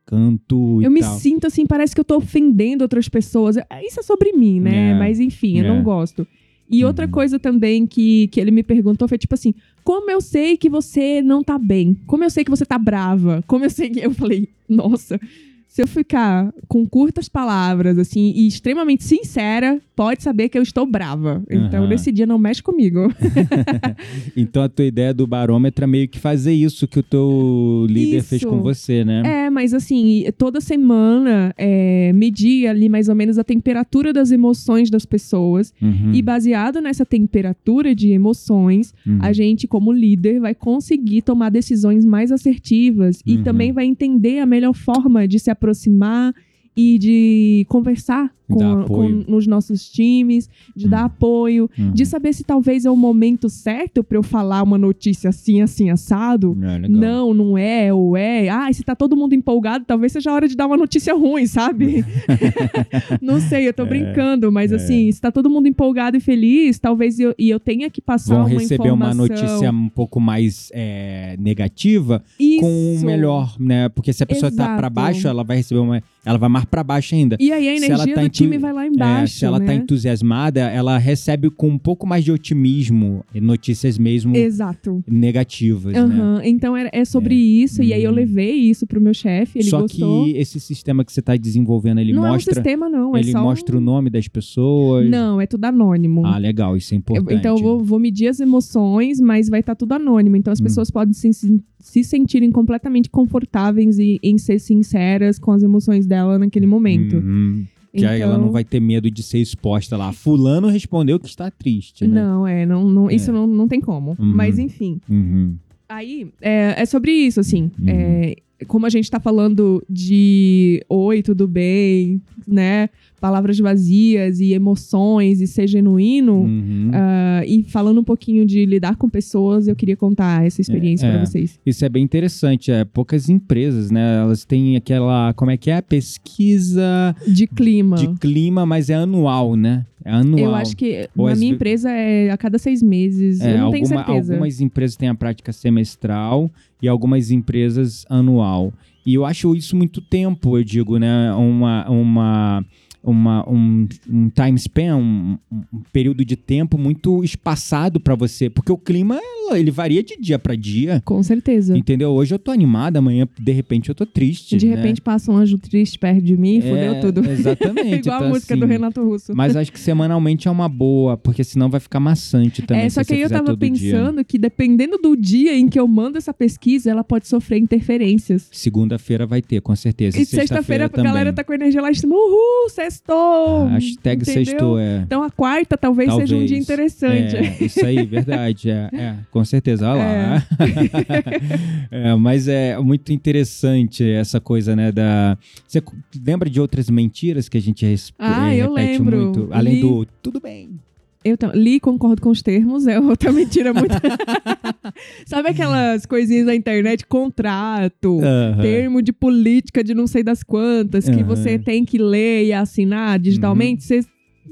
canto Eu e me tal. sinto assim, parece que eu tô ofendendo outras pessoas. Isso é sobre mim, né? É. Mas enfim, eu É. não gosto. E outra Uhum. coisa também que, que ele me perguntou foi tipo assim: como eu sei que você não tá bem? Como eu sei que você tá brava? Como eu sei que. Eu falei, nossa. Se eu ficar com curtas palavras, assim, e extremamente sincera, pode saber que eu estou brava. Então, Aham. nesse dia, não mexe comigo. Então a tua ideia do barômetro é meio que fazer isso que o teu líder fez Isso. com você, né? É, mas assim, toda semana é, medir ali mais ou menos a temperatura das emoções das pessoas. Uhum, E baseado nessa temperatura de emoções, uhum. a gente, como líder, vai conseguir tomar decisões mais assertivas e Uhum. também vai entender a melhor forma de se aproximar e de conversar com, com- nos nossos times, de Uhum. dar apoio, Uhum. de saber se talvez é o momento certo para eu falar uma notícia assim, assim, assado. É. Não, não é, ou é. Ah, se tá todo mundo empolgado, talvez seja a hora de dar uma notícia ruim, sabe? não sei, eu tô brincando, mas é. assim, se tá todo mundo empolgado e feliz, talvez eu, e eu tenha que passar Vão uma receber uma notícia um pouco mais é, negativa Isso. com o melhor, né? Porque se a pessoa tá pra Exato. baixo, ela vai receber uma. Ela vai mais pra baixo ainda. E aí a Se ela energia tá time vai lá embaixo. É, se ela né? tá entusiasmada, ela recebe com um pouco mais de otimismo notícias mesmo Exato. negativas, né? Aham. Então é, é sobre isso, e aí eu Hum. levei isso pro meu chefe, ele Só gostou. que esse sistema que você tá desenvolvendo, ele não é um mostra, sistema, não. É ele só mostra um... o nome das pessoas. Não, é tudo anônimo. Ah, legal, isso é Eu- importante. Então eu vou, vou medir as emoções, mas vai estar tudo anônimo. Então as Hum. pessoas podem se, se- se sentirem completamente confortáveis e, em ser sinceras com as emoções dela naquele momento. Uhum. Que aí ela Então- não vai ter medo de ser exposta lá. Fulano respondeu que está triste, né? Não, é, não, não- É. isso não, não tem como. Uhum. Mas enfim. Uhum. Aí, é, é sobre isso, assim. Uhum. É, como a gente tá falando de oi, tudo bem, né? Palavras vazias e emoções e ser genuíno. Uhum. ah, e falando um pouquinho de lidar com pessoas, eu queria contar essa experiência É, pra é. vocês. Isso é bem interessante. É, poucas empresas, né? Elas têm aquela. Como é que é? Pesquisa De clima. de clima, mas é anual, né? É anual. Eu acho que Ou na minha empresa é a cada seis meses. É, eu não tenho alguma- certeza. Algumas empresas têm a prática semestral e algumas empresas anual. E eu acho isso muito tempo, eu digo, né? Uma, uma, uma, um, um time span, um, um período de tempo muito espaçado para você. Porque o clima, ele varia de dia para dia. Com certeza. Entendeu? Hoje eu tô animada, amanhã, de repente, eu tô triste. De né? repente passa um anjo triste perto de mim e fodeu É, tudo. Exatamente. Igual a então, música assim, do Renato Russo. Mas acho que semanalmente é uma boa, porque senão vai ficar maçante também. É, só que aí eu tava todo dia. pensando que dependendo do dia em que eu mando essa pesquisa, ela pode sofrer interferências. Segunda-feira vai ter, com certeza. E sexta-feira a também. galera tá com energia lá em cima. Uhul, sextou! Hashtag entendeu? sextou, é. Então a quarta talvez, seja um Talvez. dia interessante. É, isso aí, verdade. É, é, com certeza. Olha lá. É, mas é muito interessante essa coisa, né? Da. Você lembra de outras mentiras que a gente res- Ah, eu repete lembro. muito? Além Li- do tudo bem. Eu li e concordo com os termos, é outra mentira muito. Sabe aquelas coisinhas da internet? Contrato. Aham. Termo de política de não sei das quantas, que Aham. Uhum. você tem que ler e assinar digitalmente, você-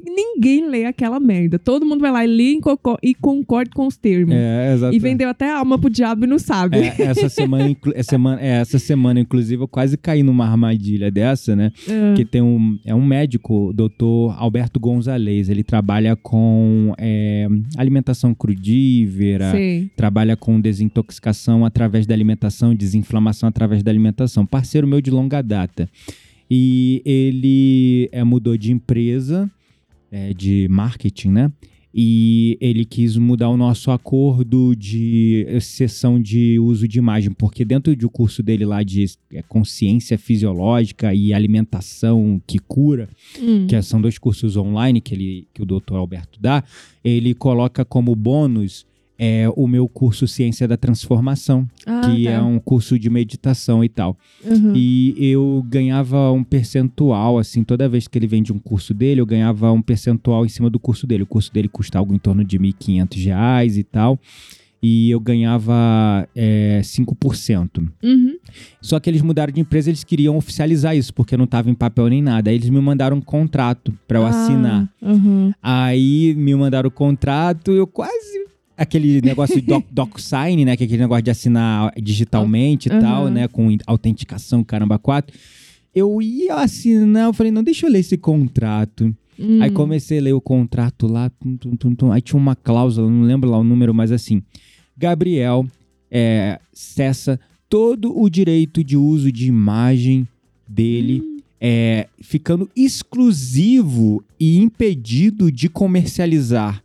ninguém lê aquela merda. Todo mundo vai lá e lê e conco- concorda com os termos. É, exato. E vendeu até a alma pro diabo e não sabe. É, essa semana, essa semana, é, essa semana, inclusive, eu quase caí numa armadilha dessa, né? Ah, Que tem um, é um médico, o doutor Alberto Gonzalez. Ele trabalha com é, é, alimentação crudívera, Sei. trabalha com desintoxicação através da alimentação, desinflamação através da alimentação. Parceiro meu de longa data. E ele é, mudou de empresa, é, de marketing, né? E ele quis mudar o nosso acordo de sessão de uso de imagem, porque dentro do curso dele lá de é, consciência fisiológica e alimentação que cura, Hum. que são dois cursos online que, ele, que o Dr. Alberto dá, ele coloca como bônus é, o meu curso Ciência da Transformação, Ah, que tá. é um curso de meditação e tal. Uhum. E eu ganhava um percentual, assim, toda vez que ele vende um curso dele, eu ganhava um percentual em cima do curso dele. O curso dele custa algo em torno de 1.500 reais e tal. E eu ganhava é, 5%. Uhum. Só que eles mudaram de empresa, eles queriam oficializar isso, porque não estava em papel nem nada. Aí eles me mandaram um contrato para eu Ah, assinar. uhum. Aí me mandaram o contrato, eu quase. Aquele negócio de doc, DocSign, né? Que é aquele negócio de assinar digitalmente e Aham. tal, né? Com autenticação, caramba, quatro. Eu ia assinar, eu falei, não, deixa eu ler esse contrato. Hum. Aí comecei a ler o contrato lá, tum, tum, tum, aí tinha uma cláusula, não lembro lá o número, mas assim, Gabriel é, cessa todo o direito de uso de imagem dele, é, ficando exclusivo e impedido de comercializar,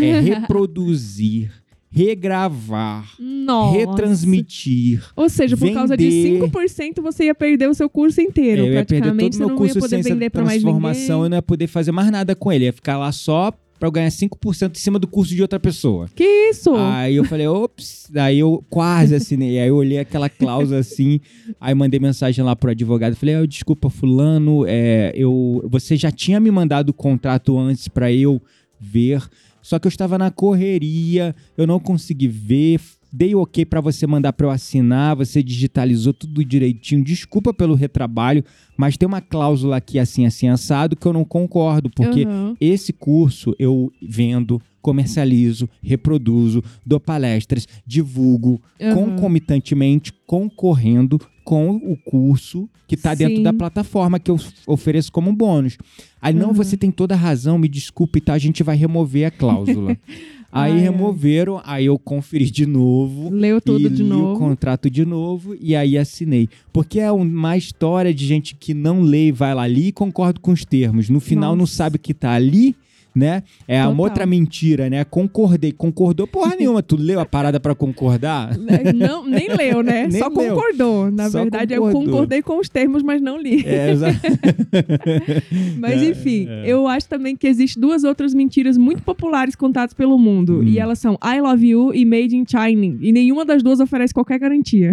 é, reproduzir, regravar, Nossa. retransmitir. Ou seja, por causa de vender. 5% você ia perder o seu curso inteiro. eu ia perder todo Praticamente o meu não curso ia poder Ciência vender da pra mais transformação, eu não ia poder fazer mais nada com ele. Ia ficar lá só pra eu ganhar 5% em cima do curso de outra pessoa. Que isso? Aí eu falei, ops, aí eu quase assinei. Aí eu olhei aquela cláusula assim, aí mandei mensagem lá pro advogado. Falei, "Ah, desculpa, fulano, é, eu, você já tinha me mandado o contrato antes pra eu ver, só que eu estava na correria, eu não consegui ver. Dei ok pra você mandar pra eu assinar, você digitalizou tudo direitinho. Desculpa pelo retrabalho, mas tem uma cláusula aqui assim, assim, assado que eu não concordo, porque Aham. esse curso eu vendo, comercializo, reproduzo, dou palestras, divulgo Aham. concomitantemente, concorrendo com o curso que está dentro da plataforma que eu ofereço como bônus. Aí, não, Uhum. você tem toda a razão, me desculpe, tá? A gente vai remover a cláusula. aí Ai, ai. removeram, aí eu conferi de novo. Leu tudo de li o novo. contrato de novo e aí assinei. Porque é uma história de gente que não lê e vai lá ali e concorda com os termos. No final não Nossa. sabe o que tá ali, né? É uma Total. outra mentira, né? Concordei. Concordou porra nenhuma. Tu leu a parada pra concordar? É, Não, nem leu, né? Nem Só leu. concordou. Na Só verdade, eu concordou. concordei com os termos, mas não li. É, exa- Mas É, enfim, é. eu acho também que existem duas outras mentiras muito populares contadas pelo mundo. Hum. E elas são I love you e Made in China. E nenhuma das duas oferece qualquer garantia.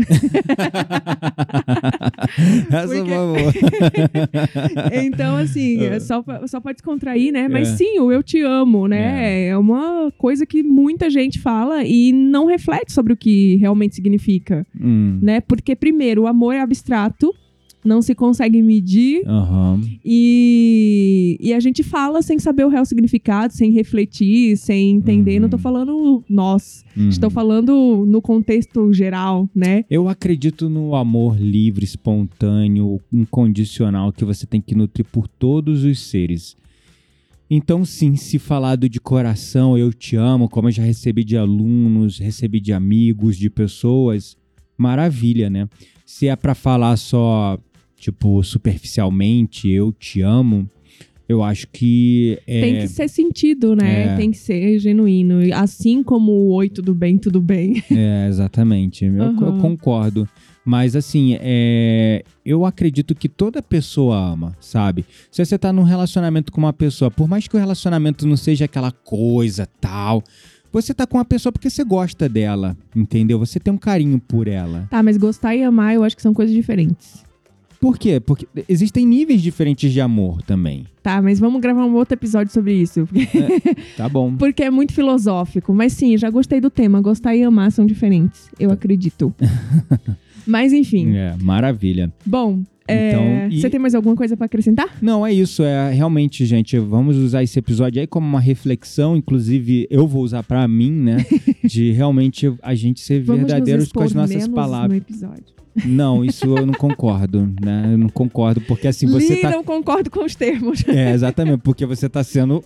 Essa Porque- foi boa. então, assim, é só, pra- só pode descontrair, né? Mas É. sim, o eu te amo, né? É. uma coisa que muita gente fala e não reflete sobre o que realmente significa, Hum, né? Porque, primeiro, o amor é abstrato. Não se consegue medir aham. E, e a gente fala sem saber o real significado, sem refletir, sem entender. Uhum. Não tô falando nós, Uhum. estou falando no contexto geral, né? Eu acredito no amor livre, espontâneo, incondicional que você tem que nutrir por todos os seres. Então, sim, se falado de coração, eu te amo, como eu já recebi de alunos, recebi de amigos, de pessoas, maravilha, né? Se é pra falar só, tipo, superficialmente, eu te amo, eu acho que é. Tem que ser sentido, né? É. Tem que ser genuíno. Assim como o oi, tudo bem, tudo bem. É, exatamente. Eu, eu concordo. Mas assim, é, eu acredito que toda pessoa ama, sabe? Se você tá num relacionamento com uma pessoa, por mais que o relacionamento não seja aquela coisa tal, você tá com uma pessoa porque você gosta dela, entendeu? Você tem um carinho por ela. Tá, mas gostar e amar eu acho que são coisas diferentes. Por quê? Porque existem níveis diferentes de amor também. Tá, mas vamos gravar um outro episódio sobre isso. Tá bom. Porque é muito filosófico. Mas sim, já gostei do tema. Gostar e amar são diferentes. Eu acredito. mas enfim. É, maravilha. Bom, é, Então, e- você tem mais alguma coisa pra acrescentar? Não, é isso. É realmente, gente, vamos usar esse episódio aí como uma reflexão. Inclusive, eu vou usar pra mim, né? De realmente a gente ser verdadeiros com as nossas palavras. no episódio. Não, isso eu não concordo, né? Eu não concordo, porque assim você Li, tá. não concordo com os termos. É, exatamente, porque você tá sendo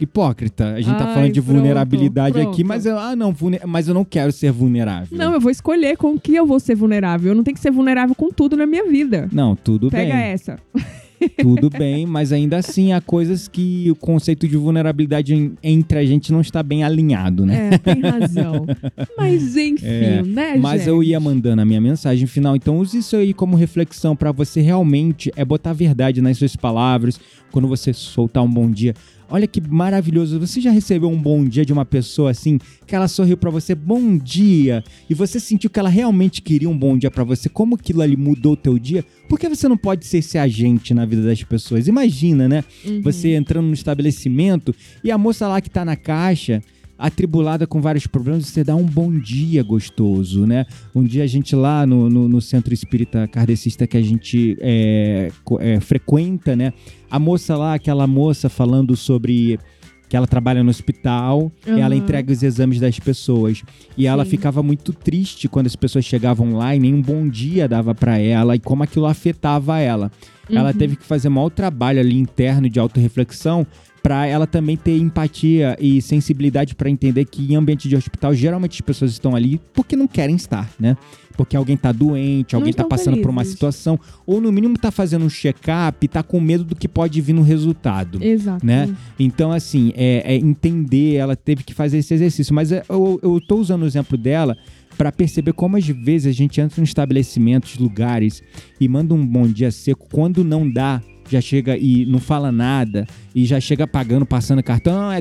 hipócrita. A gente tá Ai, falando de pronto, vulnerabilidade aqui, pronto. mas eu, ah, não, mas eu não quero ser vulnerável. Não, eu vou escolher com que eu vou ser vulnerável. Eu não tenho que ser vulnerável com tudo na minha vida. Não, tudo Pega bem. essa. Tudo bem, mas ainda assim há coisas que o conceito de vulnerabilidade entre a gente não está bem alinhado, né? É, tem razão. Mas enfim, É, né, Mas gente? eu ia mandando a minha mensagem final, então use isso aí como reflexão pra você realmente é botar a verdade nas suas palavras quando você soltar um bom dia. Olha que maravilhoso. Você já recebeu um bom dia de uma pessoa assim, que ela sorriu pra você, bom dia, e você sentiu que ela realmente queria um bom dia pra você? Como aquilo ali mudou o teu dia? Por que você não pode ser esse agente na vida das pessoas? Imagina, né? Uhum. Você entrando no estabelecimento e a moça lá que tá na caixa, atribulada com vários problemas, você dá um bom dia gostoso, né? Um dia a gente lá no, no, no centro espírita kardecista que a gente é, é, frequenta, né? A moça lá, aquela moça falando sobre que ela trabalha no hospital, Aham. ela entrega os exames das pessoas. E ela Sim. ficava muito triste quando as pessoas chegavam lá e nem um bom dia dava pra ela e como aquilo afetava ela. Ela Uhum. teve que fazer um maior trabalho ali interno de autorreflexão para ela também ter empatia e sensibilidade para entender que em ambiente de hospital geralmente as pessoas estão ali porque não querem estar, né? Porque alguém tá doente, Não alguém tá estão passando por uma felizes. situação, ou no mínimo tá fazendo um check-up e tá com medo do que pode vir no resultado. Exato. né? Então, assim, é, é entender, ela teve que fazer esse exercício. Mas é, eu, eu tô usando o exemplo dela para perceber como às vezes a gente entra em estabelecimentos, lugares e manda um bom dia seco. Quando não dá, já chega e não fala nada e já chega pagando, passando cartão, é,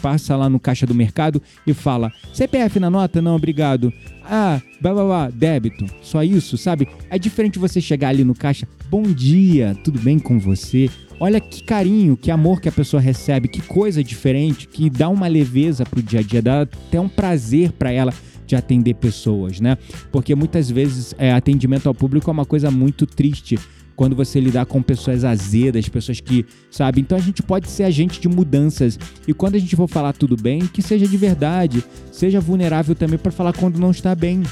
passa lá no caixa do mercado e fala: CPF na nota? Não, obrigado. Ah, blá blá blá, débito. Só isso, sabe? É diferente você chegar ali no caixa, bom dia, tudo bem com você? Olha que carinho, que amor que a pessoa recebe, que coisa diferente, que dá uma leveza pro dia a dia, dá até um prazer para ela de atender pessoas, né? Porque muitas vezes é, atendimento ao público é uma coisa muito triste quando você lidar com pessoas azedas, pessoas que, sabe? Então a gente pode ser agente de mudanças. E quando a gente for falar tudo bem, que seja de verdade, seja vulnerável também para falar quando não está bem.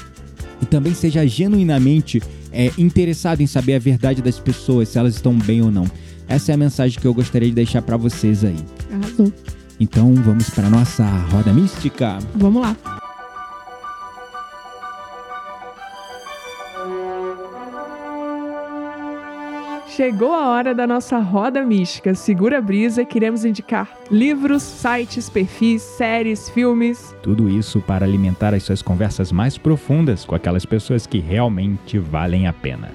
E também seja genuinamente é, interessado em saber a verdade das pessoas, se elas estão bem ou não. Essa é a mensagem que eu gostaria de deixar para vocês aí. Arrasou. Então vamos para nossa roda mística. Vamos lá. Chegou a hora da nossa roda mística. Segura a brisa, queremos indicar livros, sites, perfis, séries, filmes. Tudo isso para alimentar as suas conversas mais profundas com aquelas pessoas que realmente valem a pena.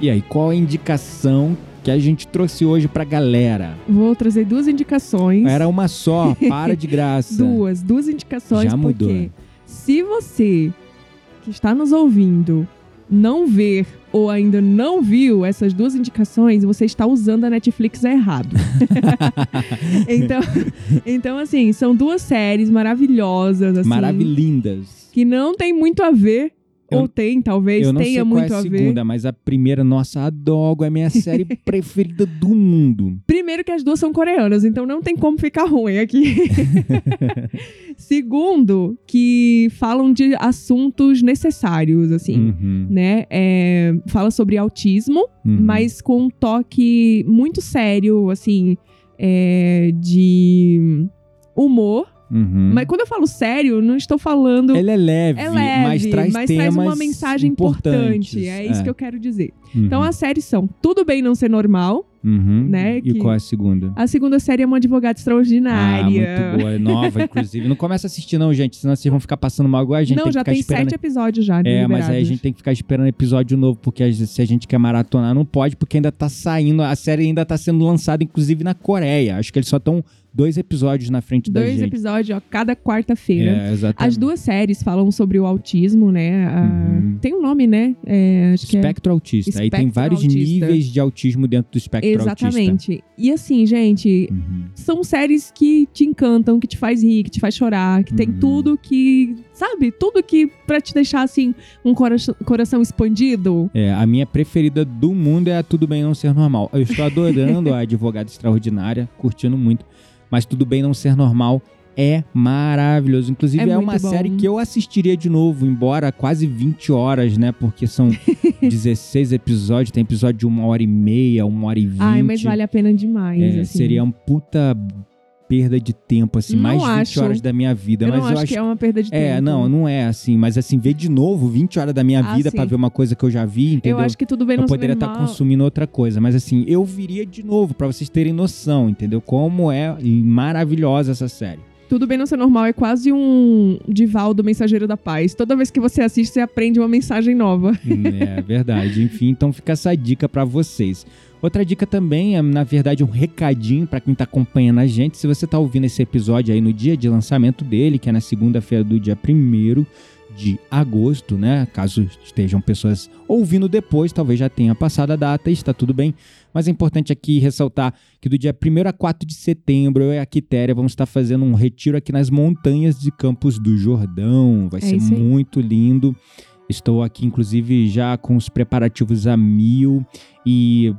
E aí, qual a indicação que a gente trouxe hoje pra galera? Vou trazer duas indicações. Era uma só, para de graça. Duas, duas indicações, Já mudou. porque se você que está nos ouvindo não ver ou ainda não viu essas duas indicações, você está usando a Netflix errado. então, então, assim, são duas séries maravilhosas, assim, Maravilhindas. que não tem muito a ver, Eu- ou tem, talvez Eu não tenha sei qual muito é a a ver. segunda, mas a primeira, nossa, adoro, é a minha série preferida do mundo. Primeiro que as duas são coreanas, então não tem como ficar ruim aqui. Segundo, que falam de assuntos necessários, assim, Uhum, né? É, fala sobre autismo, uhum. mas com um toque muito sério, assim, é, de humor. Uhum. Mas quando eu falo sério, não estou falando... Ele é leve, É leve, mas traz temas uma mensagem importante. importantes. É isso que eu quero dizer. Uhum, Então as séries são Tudo Bem Não Ser Normal. uhum. né, E que- qual é a segunda? A segunda série é Uma Advogada Ah, Extraordinária. muito boa, é nova, inclusive. Não começa a assistir não, gente, senão vocês vão ficar passando mal igual a gente. não, tem já que ficar tem esperando... sete episódios já. É, liberados. mas aí a gente tem que ficar esperando episódio novo, porque se a gente quer maratonar, não pode, porque ainda tá saindo, a série ainda tá sendo lançada, inclusive na Coreia. Acho que eles só estão dois episódios na frente da Dois gente. episódios, ó, cada quarta-feira. É, exatamente. As duas séries falam sobre o autismo, né? A- Uhum. Tem um nome, né? É, é... Espectro autista. Aí tem Espectro vários autista. níveis de autismo dentro do espectro autista. Exatamente. E assim, gente, Uhum. são séries que te encantam, que te faz rir, que te faz chorar, que tem Uhum. tudo que, sabe? Tudo que pra te deixar assim um coração, coração expandido. É, a minha preferida do mundo é a Tudo Bem Não Ser Normal. Eu estou adorando a Advogada Extraordinária, curtindo muito. Mas Tudo Bem Não Ser Normal é maravilhoso. Inclusive, É é, uma bom. série que eu assistiria de novo, embora quase 20 horas, né? Porque são 16 episódios, tem episódio de uma hora e meia, uma hora e vinte. Ai, mas vale a pena demais. É, assim. Seria um puta perda de tempo, assim, Não mais de 20 acho. horas da minha vida. Eu mas não eu acho, acho que é uma perda de tempo. É, não, não é assim. Mas assim, ver de novo 20 horas da minha Ah, vida pra sim. ver uma coisa que eu já vi, entendeu? Eu acho que tudo bem eu não poderia estar normal. consumindo outra coisa. Mas assim, eu viria de novo, pra vocês terem noção, entendeu? Como é maravilhosa essa série. Tudo bem não ser normal é quase um Divaldo Mensageiro da Paz. Toda vez que você assiste, você aprende uma mensagem nova. é verdade. Enfim, então fica essa dica pra vocês. Outra dica também é, na verdade, um recadinho pra quem tá acompanhando a gente. Se você tá ouvindo esse episódio aí no dia de lançamento dele, que é na segunda-feira do dia 1 de agosto, né? Caso estejam pessoas ouvindo depois, talvez já tenha passado a data está tudo bem. Mas é importante aqui ressaltar que do dia 1 a 4 de setembro, eu e a Quitéria vamos estar fazendo um retiro aqui nas montanhas de Campos do Jordão. Vai É ser muito lindo. Estou aqui, inclusive, já com os preparativos a mil. E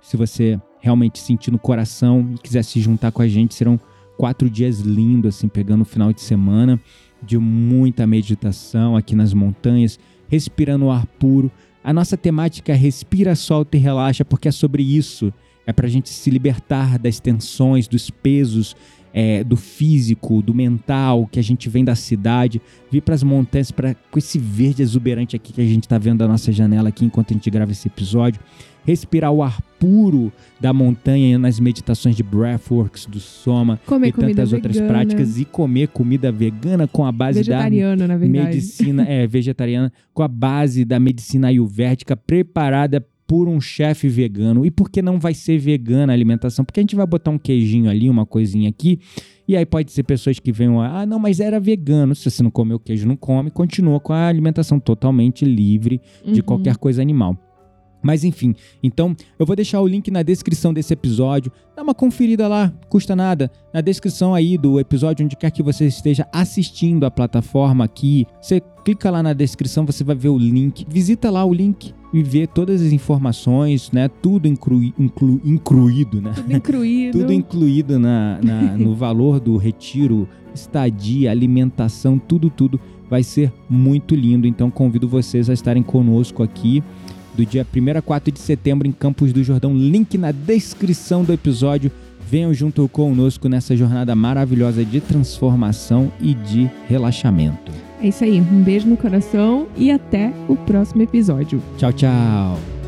se você realmente sentir no coração e quiser se juntar com a gente, serão quatro dias lindos, assim, pegando o final de semana de muita meditação aqui nas montanhas, respirando o ar puro. A nossa temática é respira, solta e relaxa, porque é sobre isso. É pra gente se libertar das tensões, dos pesos, é, do físico, do mental, que a gente vem da cidade, vir pras montanhas pra, com esse verde exuberante aqui que a gente tá vendo da nossa janela aqui enquanto a gente grava esse episódio. Respirar o ar puro da montanha nas meditações de Breathworks, do Soma Comer e tantas outras vegana. práticas e comer comida vegana com a base da Vegetariana, na verdade. medicina é vegetariana com a base da medicina ayurvédica preparada por um chefe vegano. E por que não vai ser vegana a alimentação? Porque a gente vai botar um queijinho ali, uma coisinha aqui, e aí pode ser pessoas que venham, ah, não, mas era vegano. Se você não comeu queijo, não come, continua com a alimentação totalmente livre de Uhum. qualquer coisa animal. Mas enfim, então eu vou deixar o link na descrição desse episódio. Dá uma conferida lá, custa nada. Na descrição aí do episódio, onde quer que você esteja assistindo a plataforma aqui, você clica lá na descrição, você vai ver o link. Visita lá o link e vê todas as informações, né? Tudo inclui, inclu, incluído, né? Tudo incluído. Tudo incluído na, na- no valor do retiro, estadia, alimentação, tudo, tudo. Vai ser muito lindo. Então convido vocês a estarem conosco aqui do dia 1 a 4 de setembro em Campos do Jordão. Link na descrição do episódio. Venham junto conosco nessa jornada maravilhosa de transformação e de relaxamento. É isso aí. Um beijo no coração e até o próximo episódio. Tchau, tchau!